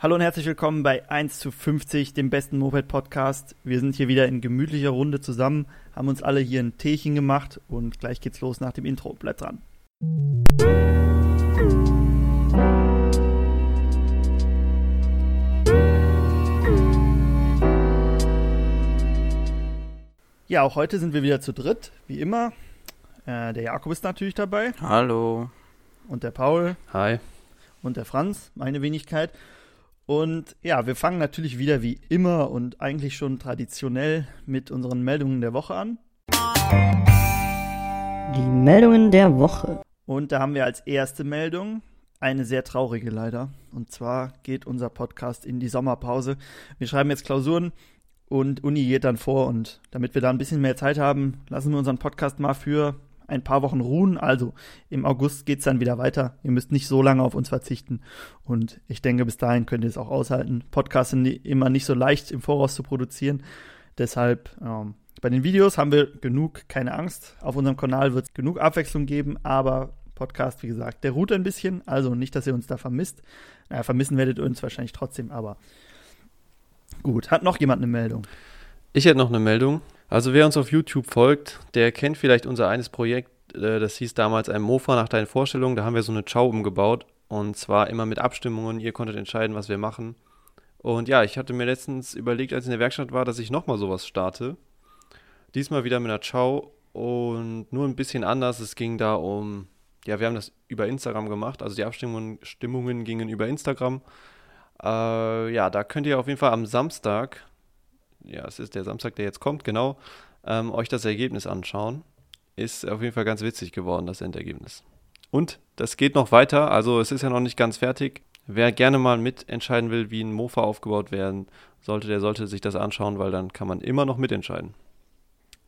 Hallo und herzlich willkommen bei 1 zu 50, dem besten Moped-Podcast. Wir sind hier wieder in gemütlicher Runde zusammen, haben uns alle hier ein Teechen gemacht und gleich geht's los nach dem Intro. Bleibt dran. Ja, auch heute sind wir wieder zu dritt, wie immer. Äh, der Jakob ist natürlich dabei. Hallo. Und der Paul. Hi. Und der Franz, meine Wenigkeit. Und ja, wir fangen natürlich wieder wie immer und eigentlich schon traditionell mit unseren Meldungen der Woche an. Die Meldungen der Woche. Und da haben wir als erste Meldung eine sehr traurige leider. Und zwar geht unser Podcast in die Sommerpause. Wir schreiben jetzt Klausuren und Uni geht dann vor. Und damit wir da ein bisschen mehr Zeit haben, lassen wir unseren Podcast mal für ein paar Wochen ruhen. Also im August geht's dann wieder weiter. Ihr müsst nicht so lange auf uns verzichten. Und ich denke, bis dahin könnt ihr es auch aushalten. Podcasts sind immer nicht so leicht im Voraus zu produzieren. Deshalb ähm, bei den Videos haben wir genug, keine Angst. Auf unserem Kanal wird es genug Abwechslung geben, aber Podcast, wie gesagt, der ruht ein bisschen. Also nicht, dass ihr uns da vermisst. Naja, vermissen werdet ihr uns wahrscheinlich trotzdem, aber gut. Hat noch jemand eine Meldung? Ich hätte noch eine Meldung. Also wer uns auf YouTube folgt, der kennt vielleicht unser eines Projekt, äh, das hieß damals ein Mofa nach deinen Vorstellungen. Da haben wir so eine Chow umgebaut und zwar immer mit Abstimmungen. Ihr konntet entscheiden, was wir machen. Und ja, ich hatte mir letztens überlegt, als ich in der Werkstatt war, dass ich nochmal sowas starte. Diesmal wieder mit einer Chow und nur ein bisschen anders. Es ging da um, ja, wir haben das über Instagram gemacht. Also die Abstimmungen Stimmungen gingen über Instagram. Äh, ja, da könnt ihr auf jeden Fall am Samstag ja, es ist der Samstag, der jetzt kommt, genau, ähm, euch das Ergebnis anschauen. Ist auf jeden Fall ganz witzig geworden, das Endergebnis. Und das geht noch weiter, also es ist ja noch nicht ganz fertig. Wer gerne mal mitentscheiden will, wie ein Mofa aufgebaut werden sollte, der sollte sich das anschauen, weil dann kann man immer noch mitentscheiden.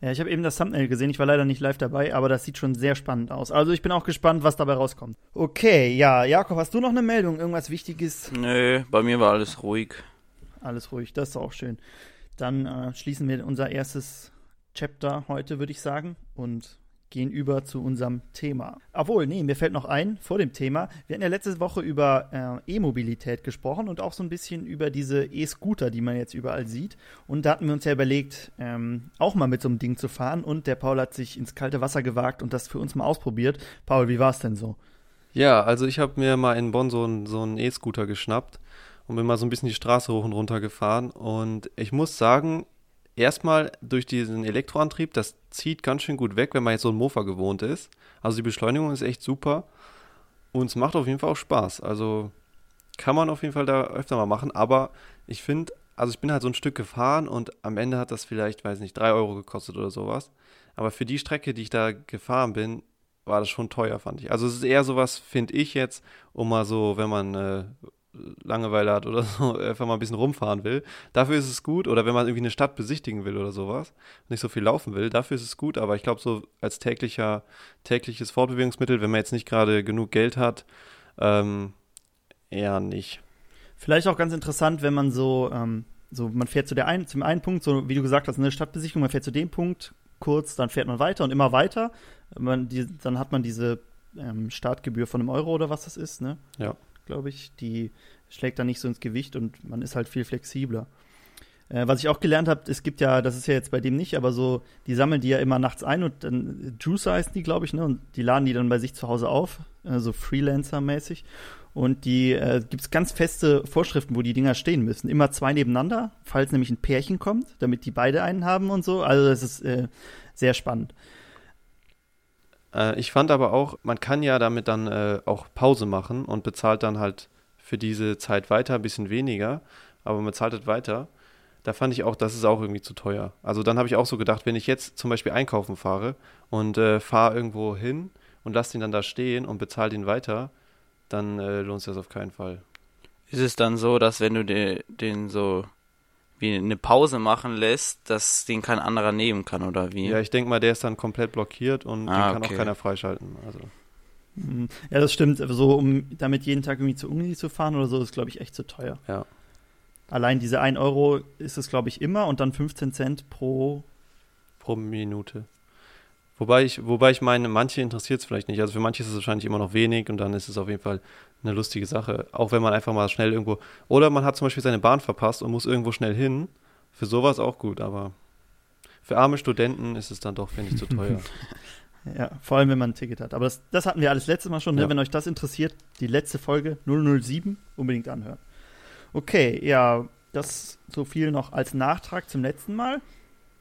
Ja, ich habe eben das Thumbnail gesehen. Ich war leider nicht live dabei, aber das sieht schon sehr spannend aus. Also ich bin auch gespannt, was dabei rauskommt. Okay, ja, Jakob, hast du noch eine Meldung? Irgendwas Wichtiges? Nö, bei mir war alles ruhig. Alles ruhig, das ist auch schön. Dann äh, schließen wir unser erstes Chapter heute, würde ich sagen, und gehen über zu unserem Thema. Obwohl, nee, mir fällt noch ein vor dem Thema. Wir hatten ja letzte Woche über äh, E-Mobilität gesprochen und auch so ein bisschen über diese E-Scooter, die man jetzt überall sieht. Und da hatten wir uns ja überlegt, ähm, auch mal mit so einem Ding zu fahren. Und der Paul hat sich ins kalte Wasser gewagt und das für uns mal ausprobiert. Paul, wie war es denn so? Ja, also ich habe mir mal in Bonn so einen so E-Scooter geschnappt und bin mal so ein bisschen die Straße hoch und runter gefahren. Und ich muss sagen, erstmal durch diesen Elektroantrieb, das zieht ganz schön gut weg, wenn man jetzt so ein Mofa gewohnt ist. Also die Beschleunigung ist echt super und es macht auf jeden Fall auch Spaß. Also kann man auf jeden Fall da öfter mal machen, aber ich finde, also ich bin halt so ein Stück gefahren und am Ende hat das vielleicht, weiß nicht, 3 Euro gekostet oder sowas. Aber für die Strecke, die ich da gefahren bin, war das schon teuer, fand ich. Also es ist eher sowas, finde ich jetzt, um mal so, wenn man äh, Langeweile hat oder so, einfach mal ein bisschen rumfahren will. Dafür ist es gut. Oder wenn man irgendwie eine Stadt besichtigen will oder sowas, nicht so viel laufen will, dafür ist es gut. Aber ich glaube, so als täglicher, tägliches Fortbewegungsmittel, wenn man jetzt nicht gerade genug Geld hat, ähm, eher nicht. Vielleicht auch ganz interessant, wenn man so, ähm, so man fährt zu der einen, zum einen Punkt, so wie du gesagt hast, eine Stadtbesichtigung, man fährt zu dem Punkt kurz, dann fährt man weiter und immer weiter. Man, die, dann hat man diese ähm, Startgebühr von einem Euro oder was das ist, ne? Ja glaube ich. Die schlägt dann nicht so ins Gewicht und man ist halt viel flexibler. Äh, was ich auch gelernt habe, es gibt ja, das ist ja jetzt bei dem nicht, aber so, die sammeln die ja immer nachts ein und dann, Juicer heißen die, glaube ich, ne? Und die laden die dann bei sich zu Hause auf, äh, so Freelancer-mäßig. Und die äh, gibt es ganz feste Vorschriften, wo die Dinger stehen müssen. Immer zwei nebeneinander, falls nämlich ein Pärchen kommt, damit die beide einen haben und so. Also das ist äh, sehr spannend. Äh, ich fand aber auch, man kann ja damit dann äh, auch Pause machen und bezahlt dann halt für diese Zeit weiter, ein bisschen weniger, aber man bezahlt halt weiter. Da fand ich auch, das ist auch irgendwie zu teuer. Also dann habe ich auch so gedacht, wenn ich jetzt zum Beispiel einkaufen fahre und äh, fahre irgendwo hin und lasse den dann da stehen und bezahle den weiter, dann äh, lohnt sich das auf keinen Fall. Ist es dann so, dass wenn du den, den so wie eine Pause machen lässt, dass den kein anderer nehmen kann oder wie? Ja, ich denke mal, der ist dann komplett blockiert und ah, den kann okay. auch keiner freischalten. Also. Mhm. Ja, das stimmt. So, um damit jeden Tag irgendwie zur Uni zu fahren oder so, ist, glaube ich, echt zu teuer. Ja. Allein diese 1 Euro ist es, glaube ich, immer und dann 15 Cent pro pro Minute. Wobei ich, wobei ich meine, manche interessiert es vielleicht nicht. Also für manche ist es wahrscheinlich immer noch wenig und dann ist es auf jeden Fall eine lustige Sache. Auch wenn man einfach mal schnell irgendwo. Oder man hat zum Beispiel seine Bahn verpasst und muss irgendwo schnell hin. Für sowas auch gut, aber für arme Studenten ist es dann doch, finde ich, zu teuer. Ja, vor allem, wenn man ein Ticket hat. Aber das, das hatten wir alles letztes Mal schon. Ne? Ja. Wenn euch das interessiert, die letzte Folge 007 unbedingt anhören. Okay, ja, das so viel noch als Nachtrag zum letzten Mal.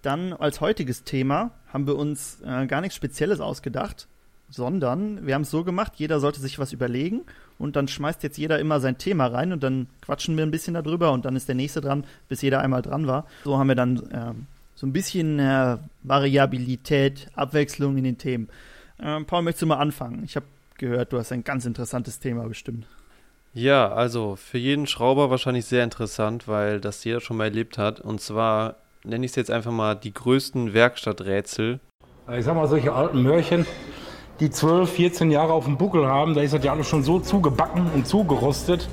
Dann als heutiges Thema haben wir uns äh, gar nichts Spezielles ausgedacht, sondern wir haben es so gemacht, jeder sollte sich was überlegen und dann schmeißt jetzt jeder immer sein Thema rein und dann quatschen wir ein bisschen darüber und dann ist der nächste dran, bis jeder einmal dran war. So haben wir dann ähm, so ein bisschen äh, Variabilität, Abwechslung in den Themen. Ähm, Paul, möchtest du mal anfangen? Ich habe gehört, du hast ein ganz interessantes Thema bestimmt. Ja, also für jeden Schrauber wahrscheinlich sehr interessant, weil das jeder schon mal erlebt hat. Und zwar nenne ich es jetzt einfach mal die größten Werkstatträtsel. Ich sag mal, solche alten Mörchen, die 12, 14 Jahre auf dem Buckel haben, da ist das ja alles schon so zugebacken und zugerostet.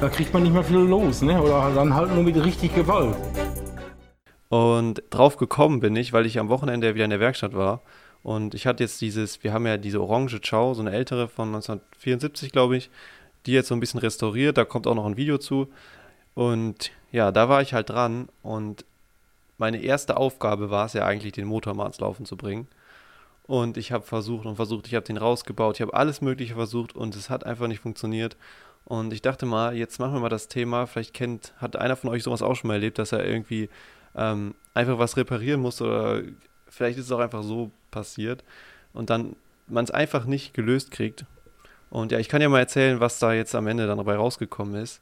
Da kriegt man nicht mehr viel los, ne? Oder dann halt nur mit richtig Gewalt. Und drauf gekommen bin ich, weil ich am Wochenende wieder in der Werkstatt war. Und ich hatte jetzt dieses, wir haben ja diese orange Chow, so eine ältere von 1974, glaube ich, die jetzt so ein bisschen restauriert. Da kommt auch noch ein Video zu. Und ja, da war ich halt dran. Und meine erste Aufgabe war es ja eigentlich, den Motor mal ans Laufen zu bringen. Und ich habe versucht und versucht, ich habe den rausgebaut, ich habe alles Mögliche versucht und es hat einfach nicht funktioniert. Und ich dachte mal, jetzt machen wir mal das Thema. Vielleicht kennt, hat einer von euch sowas auch schon mal erlebt, dass er irgendwie ähm, einfach was reparieren muss oder vielleicht ist es auch einfach so passiert und dann man es einfach nicht gelöst kriegt. Und ja, ich kann ja mal erzählen, was da jetzt am Ende dann dabei rausgekommen ist.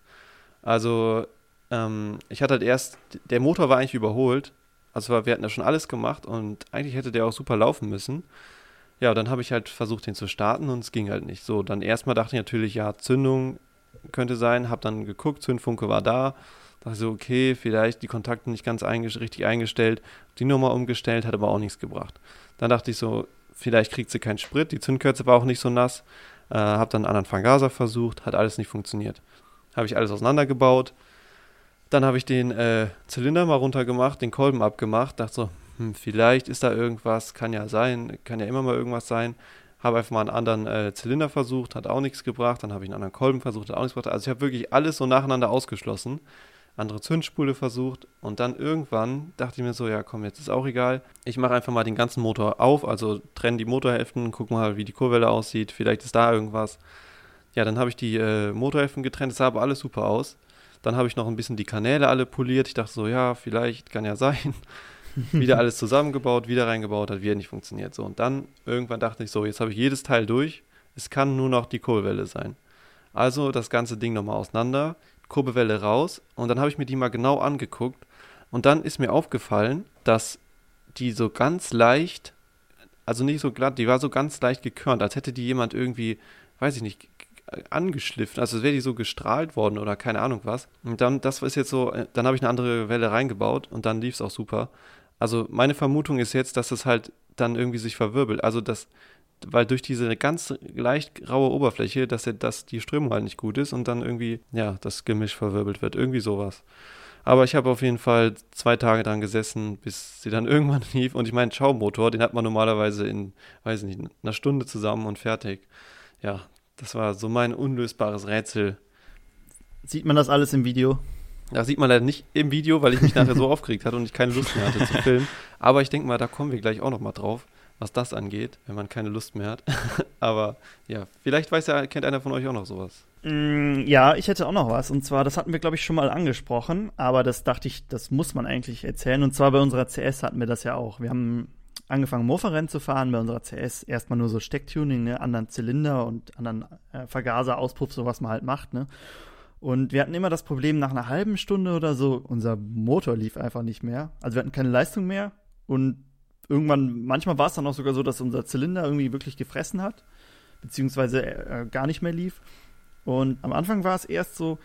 Also, ähm, ich hatte halt erst, der Motor war eigentlich überholt. Also wir hatten ja schon alles gemacht und eigentlich hätte der auch super laufen müssen. Ja, dann habe ich halt versucht, den zu starten und es ging halt nicht. So, dann erstmal dachte ich natürlich, ja, Zündung könnte sein, habe dann geguckt, Zündfunke war da. Dachte so, okay, vielleicht die Kontakte nicht ganz einges richtig eingestellt, die Nummer umgestellt, hat aber auch nichts gebracht. Dann dachte ich so, vielleicht kriegt sie keinen Sprit, die Zündkürze war auch nicht so nass. Äh, habe dann einen anderen Vergaser versucht, hat alles nicht funktioniert. Habe ich alles auseinandergebaut. Dann habe ich den äh, Zylinder mal runtergemacht, den Kolben abgemacht, dachte so, hm, vielleicht ist da irgendwas, kann ja sein, kann ja immer mal irgendwas sein. Habe einfach mal einen anderen äh, Zylinder versucht, hat auch nichts gebracht. Dann habe ich einen anderen Kolben versucht, hat auch nichts gebracht. Also ich habe wirklich alles so nacheinander ausgeschlossen. Andere Zündspule versucht und dann irgendwann dachte ich mir so, ja komm, jetzt ist auch egal. Ich mache einfach mal den ganzen Motor auf, also trenne die Motorhälften, guck mal, wie die Kurwelle aussieht, vielleicht ist da irgendwas. Ja, dann habe ich die äh, Motorhälften getrennt, es sah aber alles super aus. Dann habe ich noch ein bisschen die Kanäle alle poliert. Ich dachte so, ja, vielleicht kann ja sein. wieder alles zusammengebaut, wieder reingebaut, hat wieder nicht funktioniert. So, und dann irgendwann dachte ich so, jetzt habe ich jedes Teil durch. Es kann nur noch die Kurbelwelle sein. Also das ganze Ding nochmal auseinander, Kurbelwelle raus und dann habe ich mir die mal genau angeguckt und dann ist mir aufgefallen, dass die so ganz leicht, also nicht so glatt, die war so ganz leicht gekörnt, als hätte die jemand irgendwie, weiß ich nicht, angeschliffen, also als wäre die so gestrahlt worden oder keine Ahnung was. Und dann, das ist jetzt so, äh, dann habe ich eine andere Welle reingebaut und dann lief es auch super. Also meine Vermutung ist jetzt, dass es halt dann irgendwie sich verwirbelt. Also das, weil durch diese ganz leicht graue Oberfläche, dass, dass die Strömung halt nicht gut ist und dann irgendwie, ja, das Gemisch verwirbelt wird. Irgendwie sowas. Aber ich habe auf jeden Fall zwei Tage dran gesessen, bis sie dann irgendwann lief. Und ich meine, Schaumotor, den hat man normalerweise in, weiß nicht, einer Stunde zusammen und fertig. Ja, das war so mein unlösbares Rätsel. Sieht man das alles im Video? Das sieht man leider nicht im Video, weil ich mich nachher so aufgeregt hatte und ich keine Lust mehr hatte zu filmen. Aber ich denke mal, da kommen wir gleich auch noch mal drauf, was das angeht, wenn man keine Lust mehr hat. Aber ja, vielleicht weiß ja, kennt einer von euch auch noch sowas. Mm, ja, ich hätte auch noch was. Und zwar, das hatten wir, glaube ich, schon mal angesprochen. Aber das dachte ich, das muss man eigentlich erzählen. Und zwar bei unserer CS hatten wir das ja auch. Wir haben angefangen, Mofa-Rennen zu fahren bei unserer CS. Erstmal nur so Stecktuning, ne? anderen Zylinder und anderen äh, Vergaser, so was man halt macht. Ne? Und wir hatten immer das Problem, nach einer halben Stunde oder so, unser Motor lief einfach nicht mehr. Also wir hatten keine Leistung mehr. Und irgendwann, manchmal war es dann auch sogar so, dass unser Zylinder irgendwie wirklich gefressen hat, beziehungsweise äh, gar nicht mehr lief. Und am Anfang war es erst so,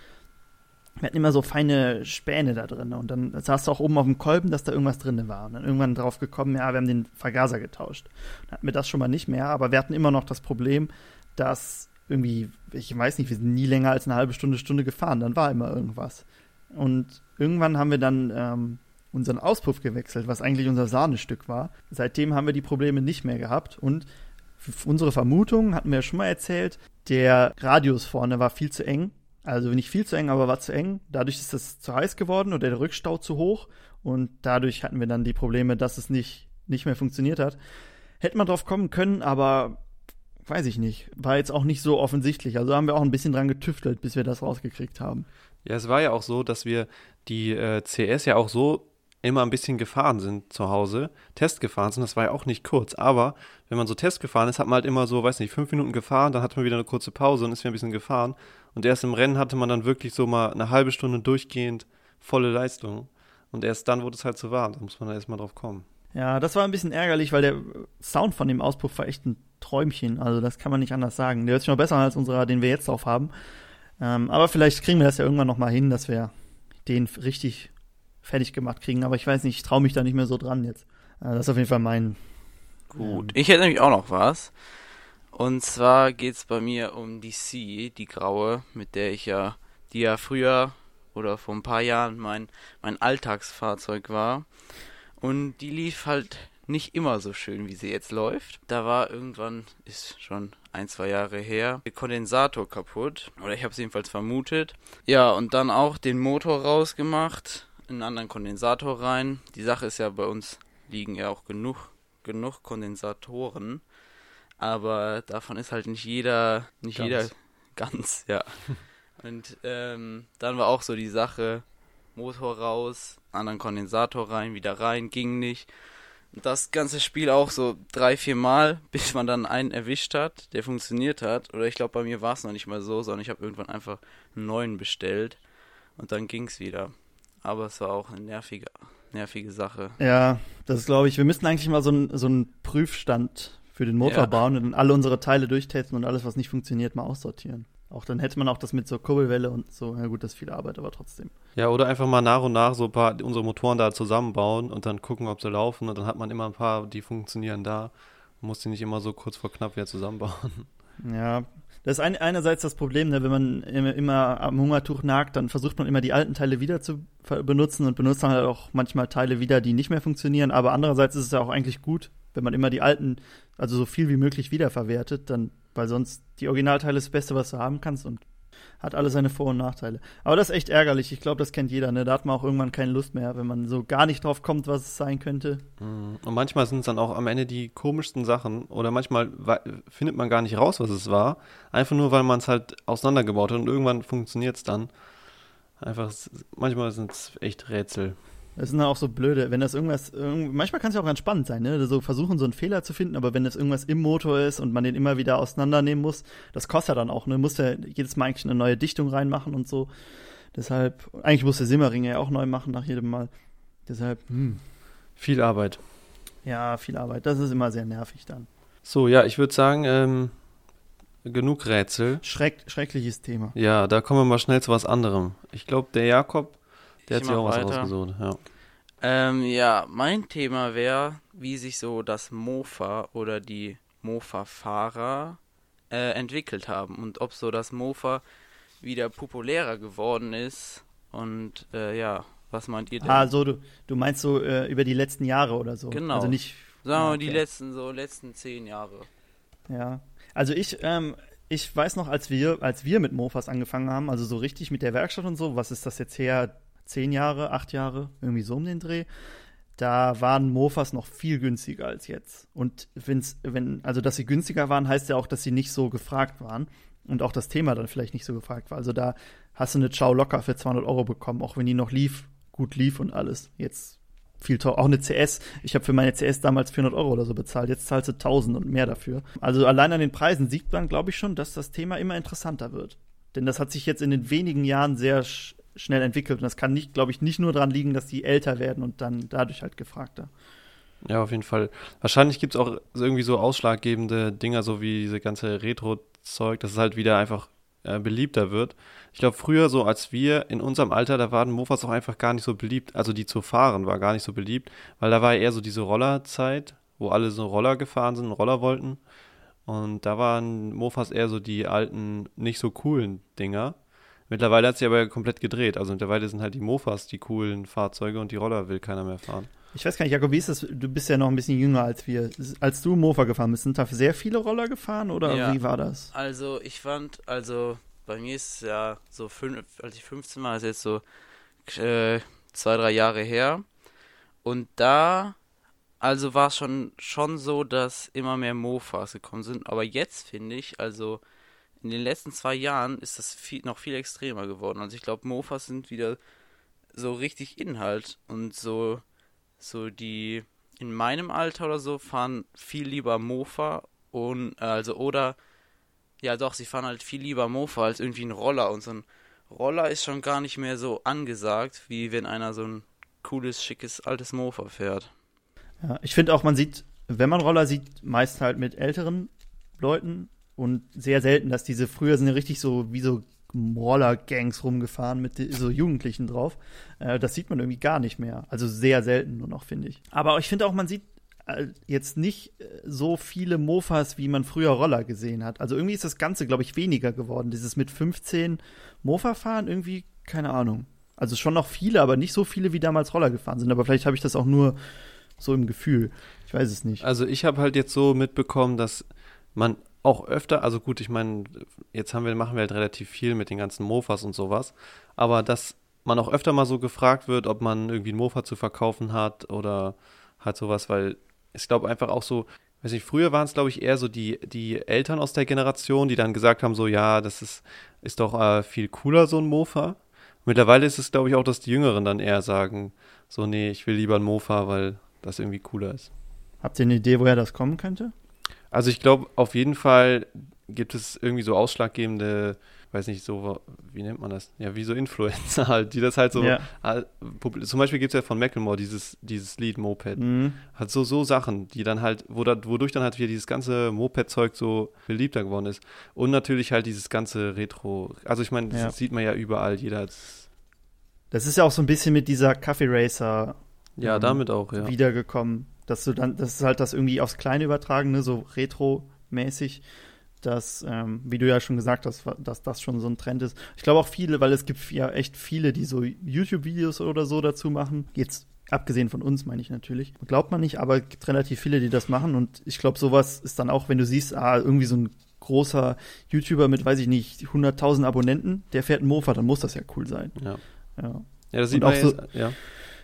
wir hatten immer so feine Späne da drin. Und dann saß du auch oben auf dem Kolben, dass da irgendwas drin war. Und dann irgendwann drauf gekommen, ja, wir haben den Vergaser getauscht. Dann hatten wir das schon mal nicht mehr, aber wir hatten immer noch das Problem, dass irgendwie, ich weiß nicht, wir sind nie länger als eine halbe Stunde, Stunde gefahren. Dann war immer irgendwas. Und irgendwann haben wir dann ähm, unseren Auspuff gewechselt, was eigentlich unser Sahnestück war. Seitdem haben wir die Probleme nicht mehr gehabt und unsere Vermutung hatten wir ja schon mal erzählt, der Radius vorne war viel zu eng. Also nicht viel zu eng, aber war zu eng. Dadurch ist es zu heiß geworden oder der Rückstau zu hoch. Und dadurch hatten wir dann die Probleme, dass es nicht, nicht mehr funktioniert hat. Hätte man drauf kommen können, aber weiß ich nicht. War jetzt auch nicht so offensichtlich. Also haben wir auch ein bisschen dran getüftelt, bis wir das rausgekriegt haben. Ja, es war ja auch so, dass wir die äh, CS ja auch so immer ein bisschen gefahren sind zu Hause, Test gefahren sind. Das war ja auch nicht kurz. Aber wenn man so Test gefahren ist, hat man halt immer so, weiß nicht, fünf Minuten gefahren, dann hatte man wieder eine kurze Pause und ist wieder ein bisschen gefahren. Und erst im Rennen hatte man dann wirklich so mal eine halbe Stunde durchgehend volle Leistung. Und erst dann wurde es halt zu warm. Da muss man da erstmal drauf kommen. Ja, das war ein bisschen ärgerlich, weil der Sound von dem Auspuff war echt ein Träumchen. Also das kann man nicht anders sagen. Der hört sich noch besser an als unserer, den wir jetzt drauf haben. Ähm, aber vielleicht kriegen wir das ja irgendwann noch mal hin, dass wir den richtig fertig gemacht kriegen. Aber ich weiß nicht, ich traue mich da nicht mehr so dran jetzt. Äh, das ist auf jeden Fall mein. Gut. Ich hätte nämlich auch noch was. Und zwar geht es bei mir um die C, die graue, mit der ich ja, die ja früher oder vor ein paar Jahren mein, mein Alltagsfahrzeug war. Und die lief halt nicht immer so schön, wie sie jetzt läuft. Da war irgendwann, ist schon ein, zwei Jahre her, der Kondensator kaputt. Oder ich habe es jedenfalls vermutet. Ja, und dann auch den Motor rausgemacht, einen anderen Kondensator rein. Die Sache ist ja, bei uns liegen ja auch genug, genug Kondensatoren. Aber davon ist halt nicht jeder, nicht Ganz. jeder ganz, ja. Und ähm, dann war auch so die Sache, Motor raus, anderen Kondensator rein, wieder rein, ging nicht. Und das ganze Spiel auch so drei, vier Mal, bis man dann einen erwischt hat, der funktioniert hat. Oder ich glaube, bei mir war es noch nicht mal so, sondern ich habe irgendwann einfach einen neuen bestellt und dann ging's wieder. Aber es war auch eine nervige, nervige Sache. Ja, das glaube ich. Wir müssten eigentlich mal so einen so einen Prüfstand für den Motor Ja. bauen und dann alle unsere Teile durchtesten und alles, was nicht funktioniert, mal aussortieren. Auch dann hätte man auch das mit so Kurbelwelle und so. Ja gut, das ist viel Arbeit, aber trotzdem. Ja, oder einfach mal nach und nach so ein paar unsere Motoren da zusammenbauen und dann gucken, ob sie laufen. Und dann hat man immer ein paar, die funktionieren da. Man muss die nicht immer so kurz vor knapp wieder zusammenbauen. Ja, das ist ein, einerseits das Problem, ne, wenn man immer, am Hungertuch nagt, dann versucht man immer die alten Teile wieder zu benutzen und benutzt dann halt auch manchmal Teile wieder, die nicht mehr funktionieren. Aber andererseits ist es ja auch eigentlich gut, wenn man immer die alten, also so viel wie möglich wiederverwertet, dann, weil sonst die Originalteile das Beste, was du haben kannst und hat alle seine Vor- und Nachteile. Aber das ist echt ärgerlich. Ich glaube, das kennt jeder. Ne? Da hat man auch irgendwann keine Lust mehr, wenn man so gar nicht drauf kommt, was es sein könnte. Mhm. Und manchmal sind es dann auch am Ende die komischsten Sachen. Oder manchmal findet man gar nicht raus, was es war. Einfach nur, weil man es halt auseinandergebaut hat und irgendwann funktioniert es dann. Einfach, manchmal sind es echt Rätsel. Das sind dann auch so blöde, wenn das irgendwas, irgend, manchmal kann es ja auch ganz spannend sein, ne? So versuchen, so einen Fehler zu finden, aber wenn das irgendwas im Motor ist und man den immer wieder auseinandernehmen muss, das kostet ja dann auch, ne? Muss ja jedes Mal eigentlich eine neue Dichtung reinmachen und so. Deshalb, eigentlich muss der Simmering ja auch neu machen nach jedem Mal. Deshalb, hm, Viel Arbeit. ja, viel Arbeit. Das ist immer sehr nervig dann. So, ja, ich würde sagen, ähm, genug Rätsel. Schreck, schreckliches Thema. Ja, da kommen wir mal schnell zu was anderem. Ich glaube, der Jakob, der hat sich auch was weiter. rausgesucht. Ja. Ähm, ja, mein Thema wäre, wie sich so das Mofa oder die Mofa-Fahrer äh, entwickelt haben und ob so das Mofa wieder populärer geworden ist. Und äh, ja, was meint ihr denn? Ah, so, du, du meinst so äh, über die letzten Jahre oder so. Genau. Also nicht. Sagen wir Ah, mal die okay. letzten, so letzten zehn Jahre. Ja, also ich, ähm, ich weiß noch, als wir, als wir mit Mofas angefangen haben, also so richtig mit der Werkstatt und so, was ist das jetzt her? Zehn Jahre, acht Jahre, irgendwie so um den Dreh. Da waren Mofas noch viel günstiger als jetzt. Und wenn's, wenn, also dass sie günstiger waren, heißt ja auch, dass sie nicht so gefragt waren. Und auch das Thema dann vielleicht nicht so gefragt war. Also da hast du eine Chow locker für 200 Euro bekommen, auch wenn die noch lief, gut lief und alles. Jetzt viel teuer. Auch eine CS. Ich habe für meine CS damals 400 Euro oder so bezahlt. Jetzt zahlst du 1000 und mehr dafür. Also allein an den Preisen sieht man, glaube ich, schon, dass das Thema immer interessanter wird. Denn das hat sich jetzt in den wenigen Jahren sehr schnell entwickelt. Und das kann nicht, glaube ich, nicht nur daran liegen, dass die älter werden und dann dadurch halt gefragter. Ja, auf jeden Fall. Wahrscheinlich gibt es auch irgendwie so ausschlaggebende Dinger, so wie diese ganze Retro-Zeug, dass es halt wieder einfach äh, beliebter wird. Ich glaube, früher, so als wir in unserem Alter, da waren Mofas auch einfach gar nicht so beliebt. Also die zu fahren war gar nicht so beliebt, weil da war eher so diese Rollerzeit, wo alle so Roller gefahren sind und Roller wollten. Und da waren Mofas eher so die alten, nicht so coolen Dinger. Mittlerweile hat sich aber komplett gedreht. Also mittlerweile sind halt die Mofas die coolen Fahrzeuge und die Roller will keiner mehr fahren. Ich weiß gar nicht, Jakob, wie ist das? Du bist ja noch ein bisschen jünger als wir. Als du Mofa gefahren bist, sind da sehr viele Roller gefahren oder Ja. wie war das? Also ich fand, also bei mir ist es ja so, fünf, als ich 15 war, ist jetzt so äh, zwei, drei Jahre her. Und da, also war es schon, schon so, dass immer mehr Mofas gekommen sind. Aber jetzt finde ich, also in den letzten zwei Jahren ist das viel, noch viel extremer geworden. Also ich glaube, Mofas sind wieder so richtig Inhalt und so, so die in meinem Alter oder so fahren viel lieber Mofa und äh, also oder ja doch, sie fahren halt viel lieber Mofa als irgendwie ein Roller und so ein Roller ist schon gar nicht mehr so angesagt, wie wenn einer so ein cooles, schickes, altes Mofa fährt. Ja, ich finde auch, man sieht, wenn man Roller sieht, meist halt mit älteren Leuten und sehr selten, dass diese früher sind ja richtig so wie so Roller-Gangs rumgefahren mit so Jugendlichen drauf. Äh, das sieht man irgendwie gar nicht mehr. Also sehr selten nur noch, finde ich. Aber ich finde auch, man sieht äh, jetzt nicht äh, so viele Mofas, wie man früher Roller gesehen hat. Also irgendwie ist das Ganze, glaube ich, weniger geworden. Dieses mit 15 Mofa fahren, irgendwie, keine Ahnung. Also schon noch viele, aber nicht so viele, wie damals Roller gefahren sind. Aber vielleicht habe ich das auch nur so im Gefühl. Ich weiß es nicht. Also ich habe halt jetzt so mitbekommen, dass man auch öfter, also gut, ich meine, jetzt haben wir, machen wir halt relativ viel mit den ganzen Mofas und sowas, aber dass man auch öfter mal so gefragt wird, ob man irgendwie ein Mofa zu verkaufen hat oder halt sowas, weil ich glaube einfach auch so, weiß nicht, früher waren es glaube ich eher so die, die Eltern aus der Generation, die dann gesagt haben, so ja, das ist, ist doch äh, viel cooler, so ein Mofa. Mittlerweile ist es glaube ich auch, dass die Jüngeren dann eher sagen, so nee, ich will lieber ein Mofa, weil das irgendwie cooler ist. Habt ihr eine Idee, woher das kommen könnte? Also ich glaube, auf jeden Fall gibt es irgendwie so ausschlaggebende, weiß nicht, so, wie nennt man das? Ja, wie so Influencer halt, die das halt so, Ja. zum Beispiel gibt es ja von Macklemore dieses, dieses Lied Moped. Mhm. Halt so, so Sachen, die dann halt, wo da, wodurch dann halt wieder dieses ganze Moped-Zeug so beliebter geworden ist. Und natürlich halt dieses ganze Retro, also ich meine, das Ja. sieht man ja überall, jeder hat Das ist ja auch so ein bisschen mit dieser Kaffee Racer ja, damit auch, ja. wiedergekommen. Dass du dann, das ist halt das irgendwie aufs Kleine übertragen, ne, so retro-mäßig, dass, ähm, wie du ja schon gesagt hast, dass das schon so ein Trend ist. Ich glaube auch viele, weil es gibt ja echt viele, die so YouTube-Videos oder so dazu machen. Jetzt abgesehen von uns, meine ich natürlich. Glaubt man nicht, aber es gibt relativ viele, die das machen. Und ich glaube, sowas ist dann auch, wenn du siehst, ah, irgendwie so ein großer YouTuber mit, weiß ich nicht, 100.000 Abonnenten, der fährt einen Mofa, dann muss das ja cool sein. Ja, Ja. ja das sieht Und man auch so- ja.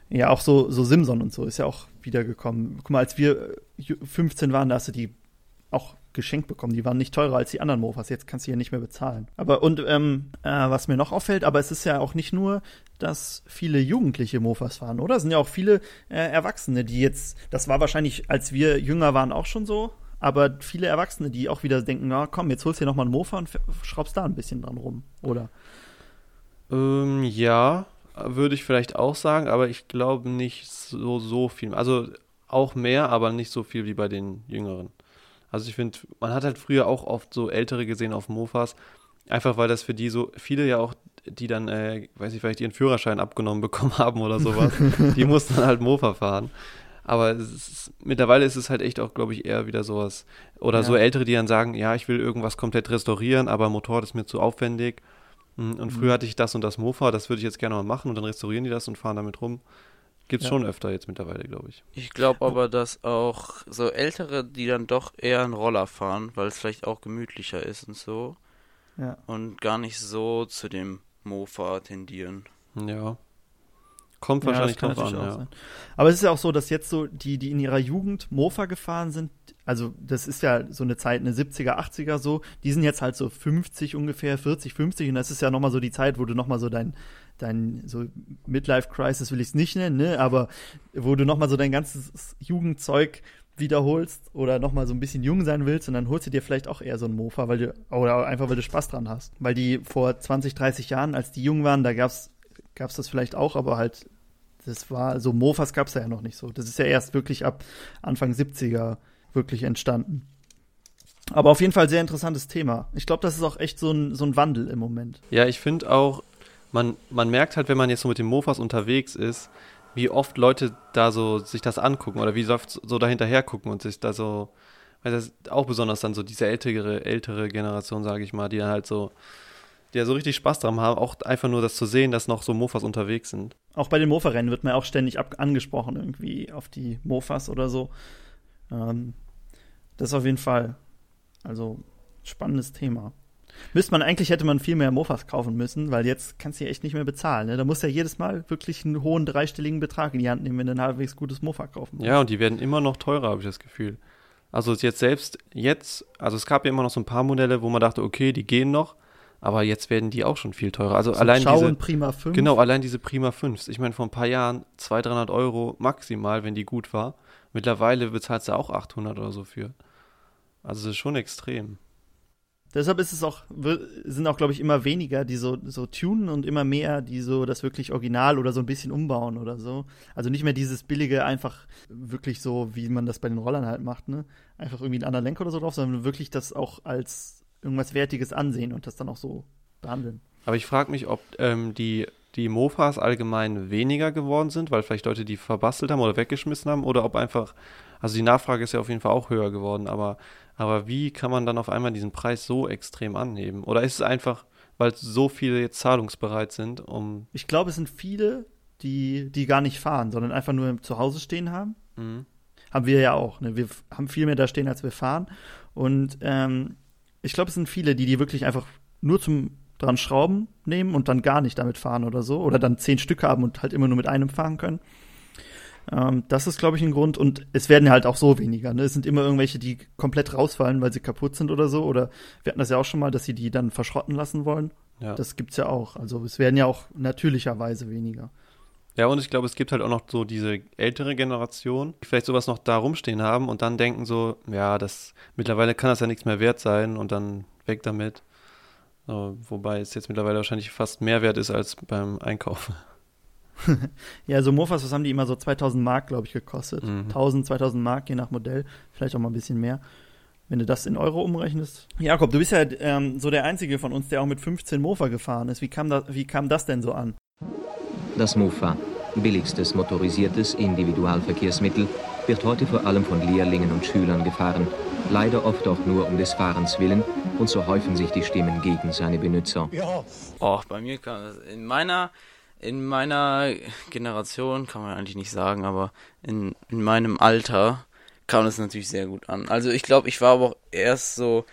Ja, auch so, so Simson und so ist ja auch wiedergekommen. Guck mal, als wir äh, ju- 15 waren, da hast du die auch geschenkt bekommen. Die waren nicht teurer als die anderen Mofas. Jetzt kannst du ja nicht mehr bezahlen. Aber und ähm, äh, was mir noch auffällt, aber es ist ja auch nicht nur, dass viele jugendliche Mofas fahren, oder? Es sind ja auch viele äh, Erwachsene, die jetzt, das war wahrscheinlich, als wir jünger waren, auch schon so, aber viele Erwachsene, die auch wieder denken, na komm, jetzt holst du dir noch mal einen Mofa und schraubst da ein bisschen dran rum, oder? Ähm, ja, würde ich vielleicht auch sagen, aber ich glaube nicht so, so viel. Also auch mehr, aber nicht so viel wie bei den Jüngeren. Also ich finde, man hat halt früher auch oft so Ältere gesehen auf Mofas, einfach weil das für die so, viele ja auch, die dann, äh, weiß ich, vielleicht ihren Führerschein abgenommen bekommen haben oder sowas, die mussten dann halt Mofa fahren. Aber es ist, mittlerweile ist es halt echt auch, glaube ich, eher wieder sowas. Oder Ja. so Ältere, die dann sagen, ja, ich will irgendwas komplett restaurieren, aber Motorrad ist mir zu aufwendig. Mm, Und früher hatte ich das und das Mofa, das würde ich jetzt gerne mal machen und dann restaurieren die das und fahren damit rum. Gibt's Ja. schon öfter jetzt mittlerweile, glaube ich. Ich glaube aber, dass auch so Ältere, die dann doch eher einen Roller fahren, weil es vielleicht auch gemütlicher ist und so Ja. und gar nicht so zu dem Mofa tendieren. Ja. Kommt Ja, wahrscheinlich kann drauf an, natürlich auch ja. sein. Aber es ist ja auch so, dass jetzt so die, die in ihrer Jugend Mofa gefahren sind, also das ist ja so eine Zeit, eine 70er, 80er so, die sind jetzt halt so 50 ungefähr, 40, 50 und das ist ja nochmal so die Zeit, wo du nochmal so dein, dein so Midlife-Crisis will ich es nicht nennen, ne, aber wo du nochmal so dein ganzes Jugendzeug wiederholst oder nochmal so ein bisschen jung sein willst und dann holst du dir vielleicht auch eher so ein Mofa, weil du, oder einfach weil du Spaß dran hast. Weil die vor 20, 30 Jahren, als die jung waren, da gab's gab's das vielleicht auch, aber halt das war, so Mofas gab es ja noch nicht so. Das ist ja erst wirklich ab Anfang 70er wirklich entstanden. Aber auf jeden Fall sehr interessantes Thema. Ich glaube, das ist auch echt so ein, so ein Wandel im Moment. Ja, ich finde auch, man, man merkt halt, wenn man jetzt so mit den Mofas unterwegs ist, wie oft Leute da so sich das angucken oder wie oft so dahinterher gucken und sich da so, weil das ist auch besonders dann so diese ältere, ältere Generation, sage ich mal, die dann halt so, die ja so richtig Spaß dran haben, auch einfach nur das zu sehen, dass noch so Mofas unterwegs sind. Auch bei den Mofa-Rennen wird man auch ständig angesprochen, irgendwie auf die Mofas oder so. Ähm, das auf jeden Fall. Also, spannendes Thema. Müsste man eigentlich, hätte man viel mehr Mofas kaufen müssen, weil jetzt kannst du ja echt nicht mehr bezahlen. Ne? Da musst du ja jedes Mal wirklich einen hohen dreistelligen Betrag in die Hand nehmen, wenn du ein halbwegs gutes Mofa kaufen willst. Ja, und die werden immer noch teurer, habe ich das Gefühl. Also jetzt selbst jetzt, also es gab ja immer noch so ein paar Modelle, wo man dachte, okay, die gehen noch, aber jetzt werden die auch schon viel teurer. Also So allein Schau diese, Prima 5. genau, allein diese Prima 5s. Ich meine, vor ein paar Jahren 200, 300 Euro maximal, wenn die gut war. Mittlerweile bezahlst du auch 800 oder so für. Also das ist schon extrem. Deshalb ist es auch, sind auch, glaube ich, immer weniger, die so, so tunen und immer mehr, die so das wirklich original oder so ein bisschen umbauen oder so. Also nicht mehr dieses billige, einfach wirklich so, wie man das bei den Rollern halt macht, ne? Einfach irgendwie einen anderen Lenker oder so drauf, sondern wirklich das auch als irgendwas Wertiges ansehen und das dann auch so behandeln. Aber ich frage mich, ob ähm, die, die Mofas allgemein weniger geworden sind, weil vielleicht Leute die verbastelt haben oder weggeschmissen haben, oder ob einfach, also die Nachfrage ist ja auf jeden Fall auch höher geworden, aber, aber wie kann man dann auf einmal diesen Preis so extrem anheben? Oder ist es einfach, weil so viele jetzt zahlungsbereit sind, um. Ich glaube, es sind viele, die, die gar nicht fahren, sondern einfach nur zu Hause stehen haben. Mhm. Haben wir ja auch. Ne? Wir haben viel mehr da stehen, als wir fahren. Und ähm, ich glaube, es sind viele, die die wirklich einfach nur zum dran schrauben nehmen und dann gar nicht damit fahren oder so. Oder dann zehn Stück haben und halt immer nur mit einem fahren können. Ähm, das ist, glaube ich, ein Grund. Und es werden halt auch so weniger. Ne? Es sind immer irgendwelche, die komplett rausfallen, weil sie kaputt sind oder so. Oder wir hatten das ja auch schon mal, dass sie die dann verschrotten lassen wollen. Ja. Das gibt's ja auch. Also es werden ja auch natürlicherweise weniger. Ja, und ich glaube, es gibt halt auch noch so diese ältere Generation, die vielleicht sowas noch da rumstehen haben und dann denken so, ja, das mittlerweile kann das ja nichts mehr wert sein und dann weg damit. So, wobei es jetzt mittlerweile wahrscheinlich fast mehr wert ist als beim Einkauf. Ja, so Mofas, was haben die immer so 2000 Mark, glaube ich, gekostet. Mhm. 1000, 2000 Mark, je nach Modell. Vielleicht auch mal ein bisschen mehr. Wenn du das in Euro umrechnest. Jakob, du bist ja ähm, so der Einzige von uns, der auch mit 15 Mofa gefahren ist. Wie kam, da, wie kam das denn so an? Das Mofa, billigstes motorisiertes Individualverkehrsmittel, wird heute vor allem von Lehrlingen und Schülern gefahren, leider oft auch nur um des Fahrens willen, und so häufen sich die Stimmen gegen seine Benutzer. Oh, bei mir kam das in meiner in meiner Generation kann man eigentlich nicht sagen, aber in, in meinem Alter kam das natürlich sehr gut an. Also ich glaube, ich war aber auch erst so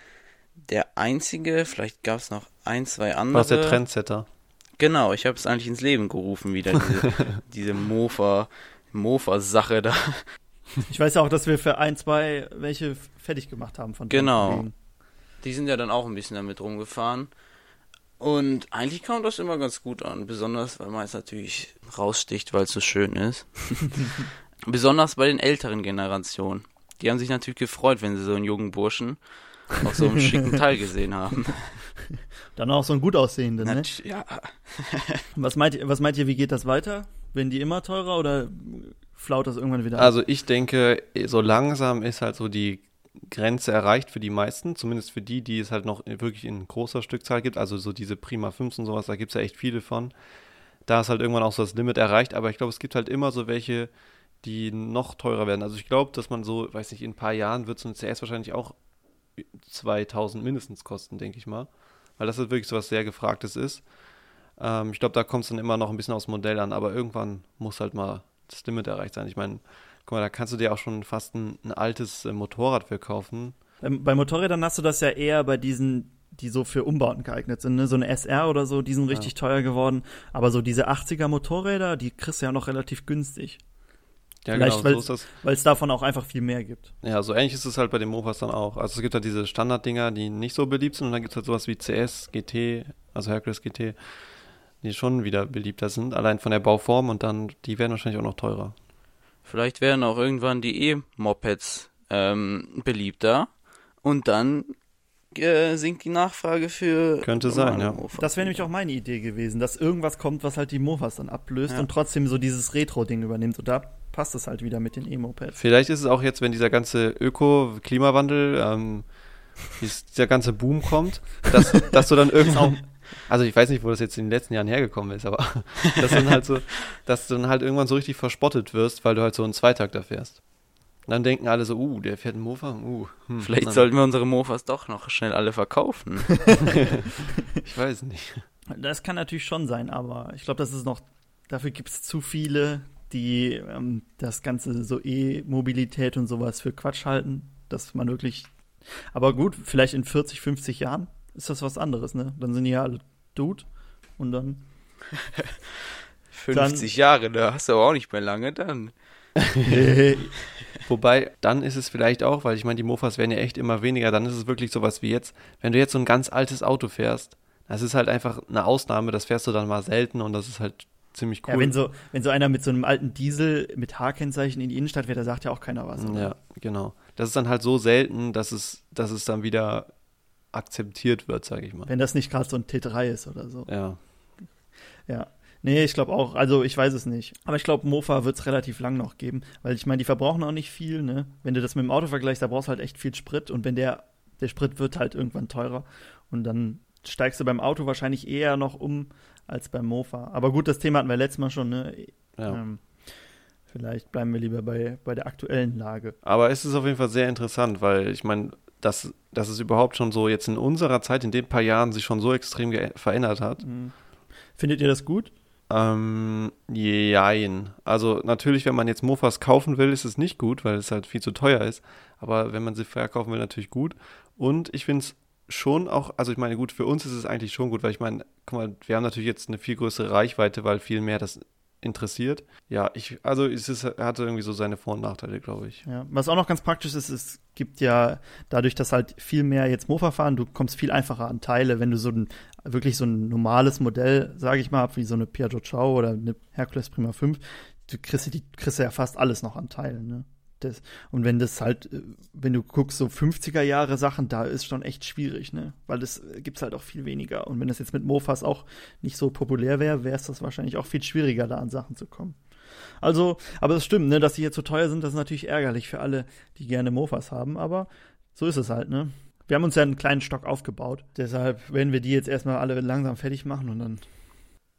der einzige, vielleicht gab es noch ein, zwei andere. War der Trendsetter? Genau, ich habe es eigentlich ins Leben gerufen wieder diese, diese Mofa Mofa Sache da. Ich weiß ja auch, dass wir für ein, zwei welche fertig gemacht haben von Genau. Kollegen. Die sind ja dann auch ein bisschen damit rumgefahren. Und eigentlich kam das immer ganz gut an, besonders weil man jetzt natürlich raussticht, weil es so schön ist. besonders bei den älteren Generationen. Die haben sich natürlich gefreut, wenn sie so einen jungen Burschen auf so einem schicken Teil gesehen haben. Dann auch so ein gut aussehenden, ne? Ja, Was meint, ihr, was meint ihr, wie geht das weiter? Werden die immer teurer oder flaut das irgendwann wieder ab? Also ich denke, so langsam ist halt so die Grenze erreicht für die meisten, zumindest für die, die es halt noch wirklich in großer Stückzahl gibt. Also so diese Prima 5 und sowas, da gibt es ja echt viele von. Da ist halt irgendwann auch so das Limit erreicht, aber ich glaube, es gibt halt immer so welche, die noch teurer werden. Also ich glaube, dass man so, weiß nicht, in ein paar Jahren wird so ein CS wahrscheinlich auch 2000 mindestens kosten, denke ich mal. Weil das halt wirklich so was sehr Gefragtes ist. Ähm, ich glaube, da kommt es dann immer noch ein bisschen aufs Modell an, aber irgendwann muss halt mal das Limit erreicht sein. Ich meine, guck mal, da kannst du dir auch schon fast ein, ein altes äh, Motorrad für kaufen. Bei, bei Motorrädern hast du das ja eher bei diesen, die so für Umbauten geeignet sind. Ne? So eine SR oder so, die sind richtig teuer geworden. Aber so diese 80er Motorräder, die kriegst du ja noch relativ günstig. Ja, Vielleicht, genau, weil- so. Weil es davon auch einfach viel mehr gibt. Ja, so ähnlich ist es halt bei den Mofas dann auch. Also es gibt halt diese Standarddinger, die nicht so beliebt sind und dann gibt es halt sowas wie CS, GT, also Hercules GT, die schon wieder beliebter sind, allein von der Bauform und dann, die werden wahrscheinlich auch noch teurer. Vielleicht werden auch irgendwann die E-Mopeds ähm, beliebter und dann äh, sinkt die Nachfrage für Könnte sein, ja. Mofas. Das wäre nämlich auch meine Idee gewesen, dass irgendwas kommt, was halt die Mofas dann ablöst Ja. und trotzdem so dieses Retro-Ding übernimmt. Und da passt es halt wieder mit den E-Mopeds. Vielleicht ist es auch jetzt, wenn dieser ganze Öko-Klimawandel, ähm, dies- dieser ganze Boom kommt, dass, dass du dann irgendwann, also ich weiß nicht, wo das jetzt in den letzten Jahren hergekommen ist, aber dass du dann halt so, dass du dann halt irgendwann so richtig verspottet wirst, weil du halt so einen Zweitakter fährst. Und dann denken alle so, uh, der fährt einen Mofa, uh. Hm. Vielleicht Dann- sollten wir unsere Mofas doch noch schnell alle verkaufen. Ich weiß nicht. Das kann natürlich schon sein, aber ich glaube, das ist noch, dafür gibt es zu viele, die ähm, das Ganze so E-Mobilität und sowas für Quatsch halten, dass man wirklich, aber gut, vielleicht in 40, 50 Jahren ist das was anderes, ne? Dann sind die ja alle Dude und dann 50 Jahre, da hast du aber auch nicht mehr lange dann. Wobei, dann ist es vielleicht auch, weil ich meine, die Mofas werden ja echt immer weniger, dann ist es wirklich sowas wie jetzt, wenn du jetzt so ein ganz altes Auto fährst, das ist halt einfach eine Ausnahme, das fährst du dann mal selten und das ist halt ziemlich cool. Ja, wenn so, wenn so einer mit so einem alten Diesel mit H-Kennzeichen in die Innenstadt fährt, da sagt ja auch keiner was. oder? Ja, genau. Das ist dann halt so selten, dass es, dass es dann wieder akzeptiert wird, sage ich mal. Wenn das nicht gerade so ein T3 ist oder so. Ja. Ja. Nee, ich glaube auch. Also ich weiß es nicht. Aber ich glaube, Mofa wird es relativ lang noch geben. Weil ich meine, die verbrauchen auch nicht viel, ne? Wenn du das mit dem Auto vergleichst, da brauchst du halt echt viel Sprit. Und wenn der, der Sprit wird halt irgendwann teurer. Und dann steigst du beim Auto wahrscheinlich eher noch um als beim Mofa. Aber gut, das Thema hatten wir letztes Mal schon, ne? ja. Ähm, vielleicht bleiben wir lieber bei, bei der aktuellen Lage. Aber es ist auf jeden Fall sehr interessant, weil ich meine, dass, dass es überhaupt schon so jetzt in unserer Zeit, in den paar Jahren, sich schon so extrem verändert hat. Mhm. Findet ihr das gut? Ähm, jein. Also natürlich, wenn man jetzt Mofas kaufen will, ist es nicht gut, weil es halt viel zu teuer ist. Aber wenn man sie verkaufen will, natürlich gut. Und ich finde es schon auch, also ich meine, gut, für uns ist es eigentlich schon gut, weil ich meine, guck mal, wir haben natürlich jetzt eine viel größere Reichweite, weil viel mehr das interessiert. Ja, ich, also es ist, hatte irgendwie so seine Vor- und Nachteile, glaube ich. Ja, was auch noch ganz praktisch ist, es gibt ja dadurch, dass halt viel mehr jetzt Mofa fahren, du kommst viel einfacher an Teile, wenn du so ein wirklich so ein normales Modell, sage ich mal, wie so eine Piaggio Ciao oder eine Hercules Prima 5, du kriegst, die, kriegst ja fast alles noch an Teilen, ne? Das, und wenn das halt, äh, wenn du guckst, so 50er Jahre Sachen, da ist schon echt schwierig, ne? Weil das äh, gibt's halt auch viel weniger. Und wenn das jetzt mit Mofas auch nicht so populär wäre, wäre es das wahrscheinlich auch viel schwieriger, da an Sachen zu kommen. Also, aber es stimmt, ne, dass die jetzt so teuer sind, das ist natürlich ärgerlich für alle, die gerne Mofas haben, aber so ist es halt, ne? Wir haben uns ja einen kleinen Stock aufgebaut, deshalb werden wir die jetzt erstmal alle langsam fertig machen und dann.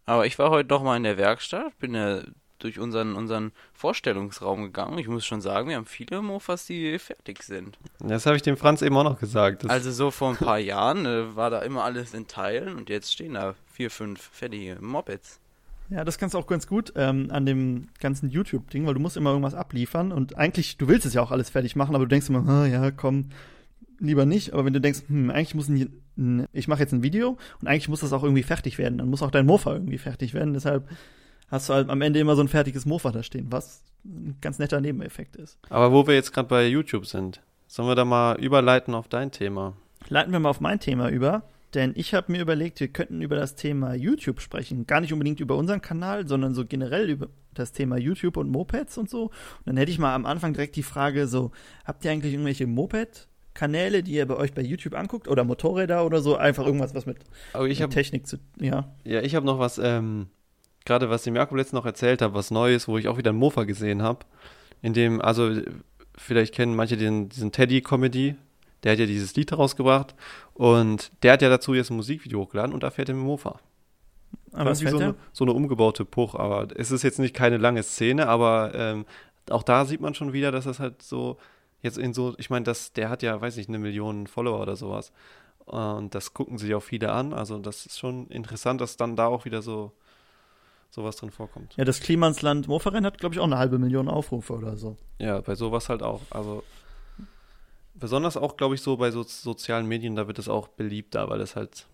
Aber ich war heute noch mal in der Werkstatt, bin ja durch unseren, unseren Vorstellungsraum gegangen. Ich muss schon sagen, wir haben viele Mofas, die fertig sind. Das habe ich dem Franz eben auch noch gesagt. Das, Also so vor ein paar Jahren äh, war da immer alles in Teilen und jetzt stehen da vier, fünf fertige Mopeds. Ja, das kannst du auch ganz gut ähm, an dem ganzen YouTube-Ding, weil du musst immer irgendwas abliefern und eigentlich, du willst es ja auch alles fertig machen, aber du denkst immer, ah, ja, komm, lieber nicht. Aber wenn du denkst, hm, eigentlich muss ein, ein, ich mache jetzt ein Video und eigentlich muss das auch irgendwie fertig werden, dann muss auch dein Mofa irgendwie fertig werden. Deshalb hast du halt am Ende immer so ein fertiges Mofa da stehen, was ein ganz netter Nebeneffekt ist. aber wo wir jetzt gerade bei YouTube sind, sollen wir da mal überleiten auf dein Thema? Leiten wir mal auf mein Thema über, denn ich habe mir überlegt, wir könnten über das Thema YouTube sprechen. Gar nicht unbedingt über unseren Kanal, sondern so generell über das Thema YouTube und Mopeds und so. Und dann hätte ich mal am Anfang direkt die Frage so, habt ihr eigentlich irgendwelche Moped-Kanäle, die ihr bei euch bei YouTube anguckt oder Motorräder oder so? Einfach irgendwas, was mit, mit habe Technik zu, ja. ja, ich habe noch was, ähm, gerade was dem Jakob letztens noch erzählt hat, was Neues, wo ich auch wieder ein Mofa gesehen habe. In dem, also vielleicht kennen manche den, diesen Teddy-Comedy, der hat ja dieses Lied rausgebracht und der hat ja dazu jetzt ein Musikvideo hochgeladen und da fährt er mit dem Mofa. Aber so, eine, so eine umgebaute Puch, aber es ist jetzt nicht keine lange Szene, aber ähm, auch da sieht man schon wieder, dass das halt so jetzt in so, ich meine, das, der hat ja, weiß nicht, eine Million Follower oder sowas. Und das gucken sich auch viele an. Also das ist schon interessant, dass dann da auch wieder so sowas drin vorkommt. Ja, das Klimansland Mofa-Rennen hat, glaube ich, auch eine halbe Million Aufrufe oder so. Ja, bei sowas halt auch. Also besonders auch, glaube ich, so bei so sozialen Medien, da wird es auch beliebter, weil es halt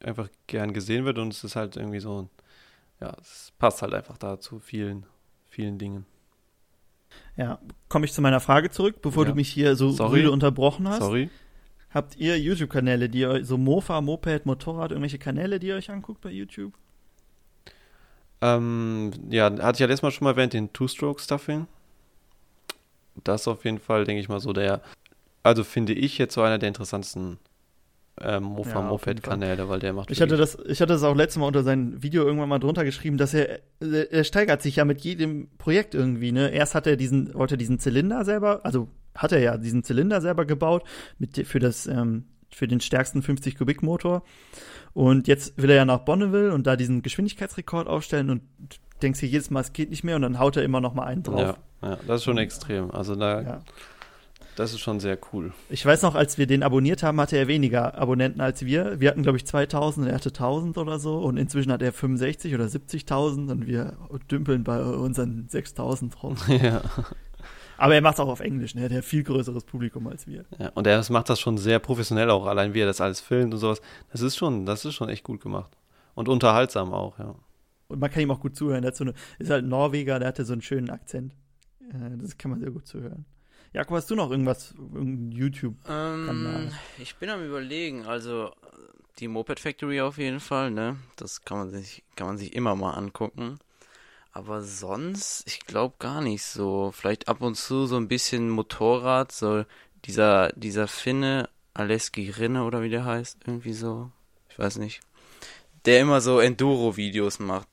einfach gern gesehen wird und es ist halt irgendwie so, ja, es passt halt einfach da zu vielen, vielen Dingen. Ja, komme ich zu meiner Frage zurück, bevor Ja. du mich hier so Sorry. rüde unterbrochen hast. Sorry. Habt ihr YouTube-Kanäle, die ihr euch, so Mofa, Moped, Motorrad, irgendwelche Kanäle, die ihr euch anguckt bei YouTube? Ähm, ja, hatte ich ja letztes Mal schon mal erwähnt, den Two-Stroke-Stuffing. Das ist auf jeden Fall, denke ich mal, so der, also finde ich jetzt so einer der interessantesten ähm, Ja, auf jeden Mofa-Moped-Kanäle, weil der macht Ich hatte das, ich hatte das auch letztes Mal unter sein Video irgendwann mal drunter geschrieben, dass er, er er steigert sich ja mit jedem Projekt irgendwie, ne? Erst hat er diesen, wollte diesen Zylinder selber, also hat er ja diesen Zylinder selber gebaut mit, für das, ähm, für den stärksten 50 Kubik Motor. Und jetzt will er ja nach Bonneville und da diesen Geschwindigkeitsrekord aufstellen und denkst dir jedes Mal, es geht nicht mehr und dann haut er immer noch mal einen drauf. Ja, ja, das ist schon extrem. Also da, Ja. das ist schon sehr cool. Ich weiß noch, als wir den abonniert haben, hatte er weniger Abonnenten als wir. Wir hatten, glaube ich, 2000, er hatte 1000 oder so. Und inzwischen hat er 65 oder 70.000 und wir dümpeln bei unseren 6000 rum. ja. Aber er macht es auch auf Englisch, ne? Er hat ja viel größeres Publikum als wir. ja. Und er macht das schon sehr professionell auch, allein wie er das alles filmt und sowas. Das ist schon, das ist schon echt gut gemacht. Und unterhaltsam auch, ja. Und man kann ihm auch gut zuhören. Der hat so eine, ist halt ein Norweger, der hatte so einen schönen Akzent. Äh, Das kann man sehr gut zuhören. Jakob, hast du noch irgendwas, irgendein YouTube? Ähm, ich bin am überlegen, also die Moped Factory auf jeden Fall, ne? Das kann man sich, kann man sich immer mal angucken. Aber sonst, ich glaube gar nicht so. Vielleicht ab und zu so ein bisschen Motorrad, so dieser, dieser Finne, Aleski Rinne oder wie der heißt, irgendwie so. Ich weiß nicht. Der immer so Enduro-Videos macht.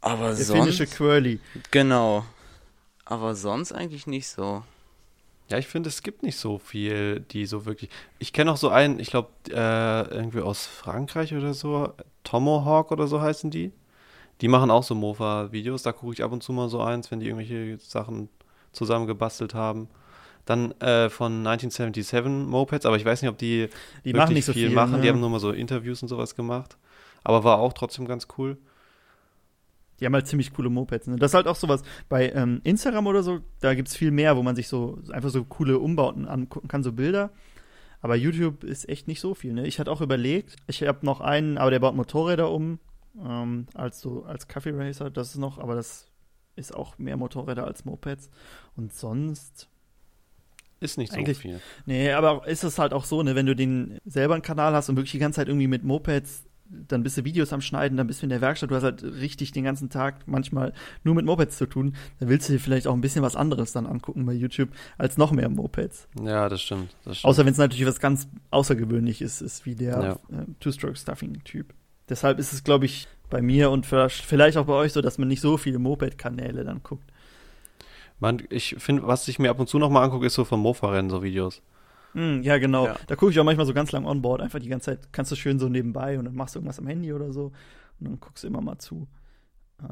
Aber Der sonst. finnische Quirly. Genau. Aber sonst eigentlich nicht so. Ja, ich finde, es gibt nicht so viel, die so wirklich. Ich kenne auch so einen, ich glaube, äh, irgendwie aus Frankreich oder so, Tomahawk oder so heißen die. Die machen auch so Mofa-Videos, da gucke ich ab und zu mal so eins, wenn die irgendwelche Sachen zusammengebastelt haben. Dann äh, von 1977 Mopeds, aber ich weiß nicht, ob die, Die wirklich machen nicht so viel viel. machen. ne? Die haben nur mal so Interviews und sowas gemacht. Aber war auch trotzdem ganz cool. Die haben halt ziemlich coole Mopeds. Ne? Das ist halt auch sowas. Bei ähm, Instagram oder so, da gibt es viel mehr, wo man sich so einfach so coole Umbauten angucken kann, so Bilder. Aber YouTube ist echt nicht so viel. Ne? Ich hatte auch überlegt, ich habe noch einen, aber der baut Motorräder um, ähm, als so als Coffee Racer, das ist noch, aber das ist auch mehr Motorräder als Mopeds. Und sonst, Ist nicht so Eigentlich- viel. nee, aber ist es halt auch so, ne, wenn du den selber einen Kanal hast und wirklich die ganze Zeit irgendwie mit Mopeds, dann bist du Videos am Schneiden, dann bist du in der Werkstatt, du hast halt richtig den ganzen Tag manchmal nur mit Mopeds zu tun, dann willst du dir vielleicht auch ein bisschen was anderes dann angucken bei YouTube, als noch mehr Mopeds. Ja, das stimmt. Das stimmt. Außer wenn es natürlich was ganz Außergewöhnliches ist, wie der Ja. äh, Two-Stroke-Stuffing-Typ. Deshalb ist es, glaube ich, bei mir und vielleicht auch bei euch so, dass man nicht so viele Moped-Kanäle dann guckt. Man, ich finde, was ich mir ab und zu noch mal angucke, ist so vom Mofa-Rennen so Videos. Hm, ja, genau. Ja. Da gucke ich auch manchmal so ganz lang onboard, einfach die ganze Zeit, kannst du schön so nebenbei und dann machst du irgendwas am Handy oder so und dann guckst du immer mal zu.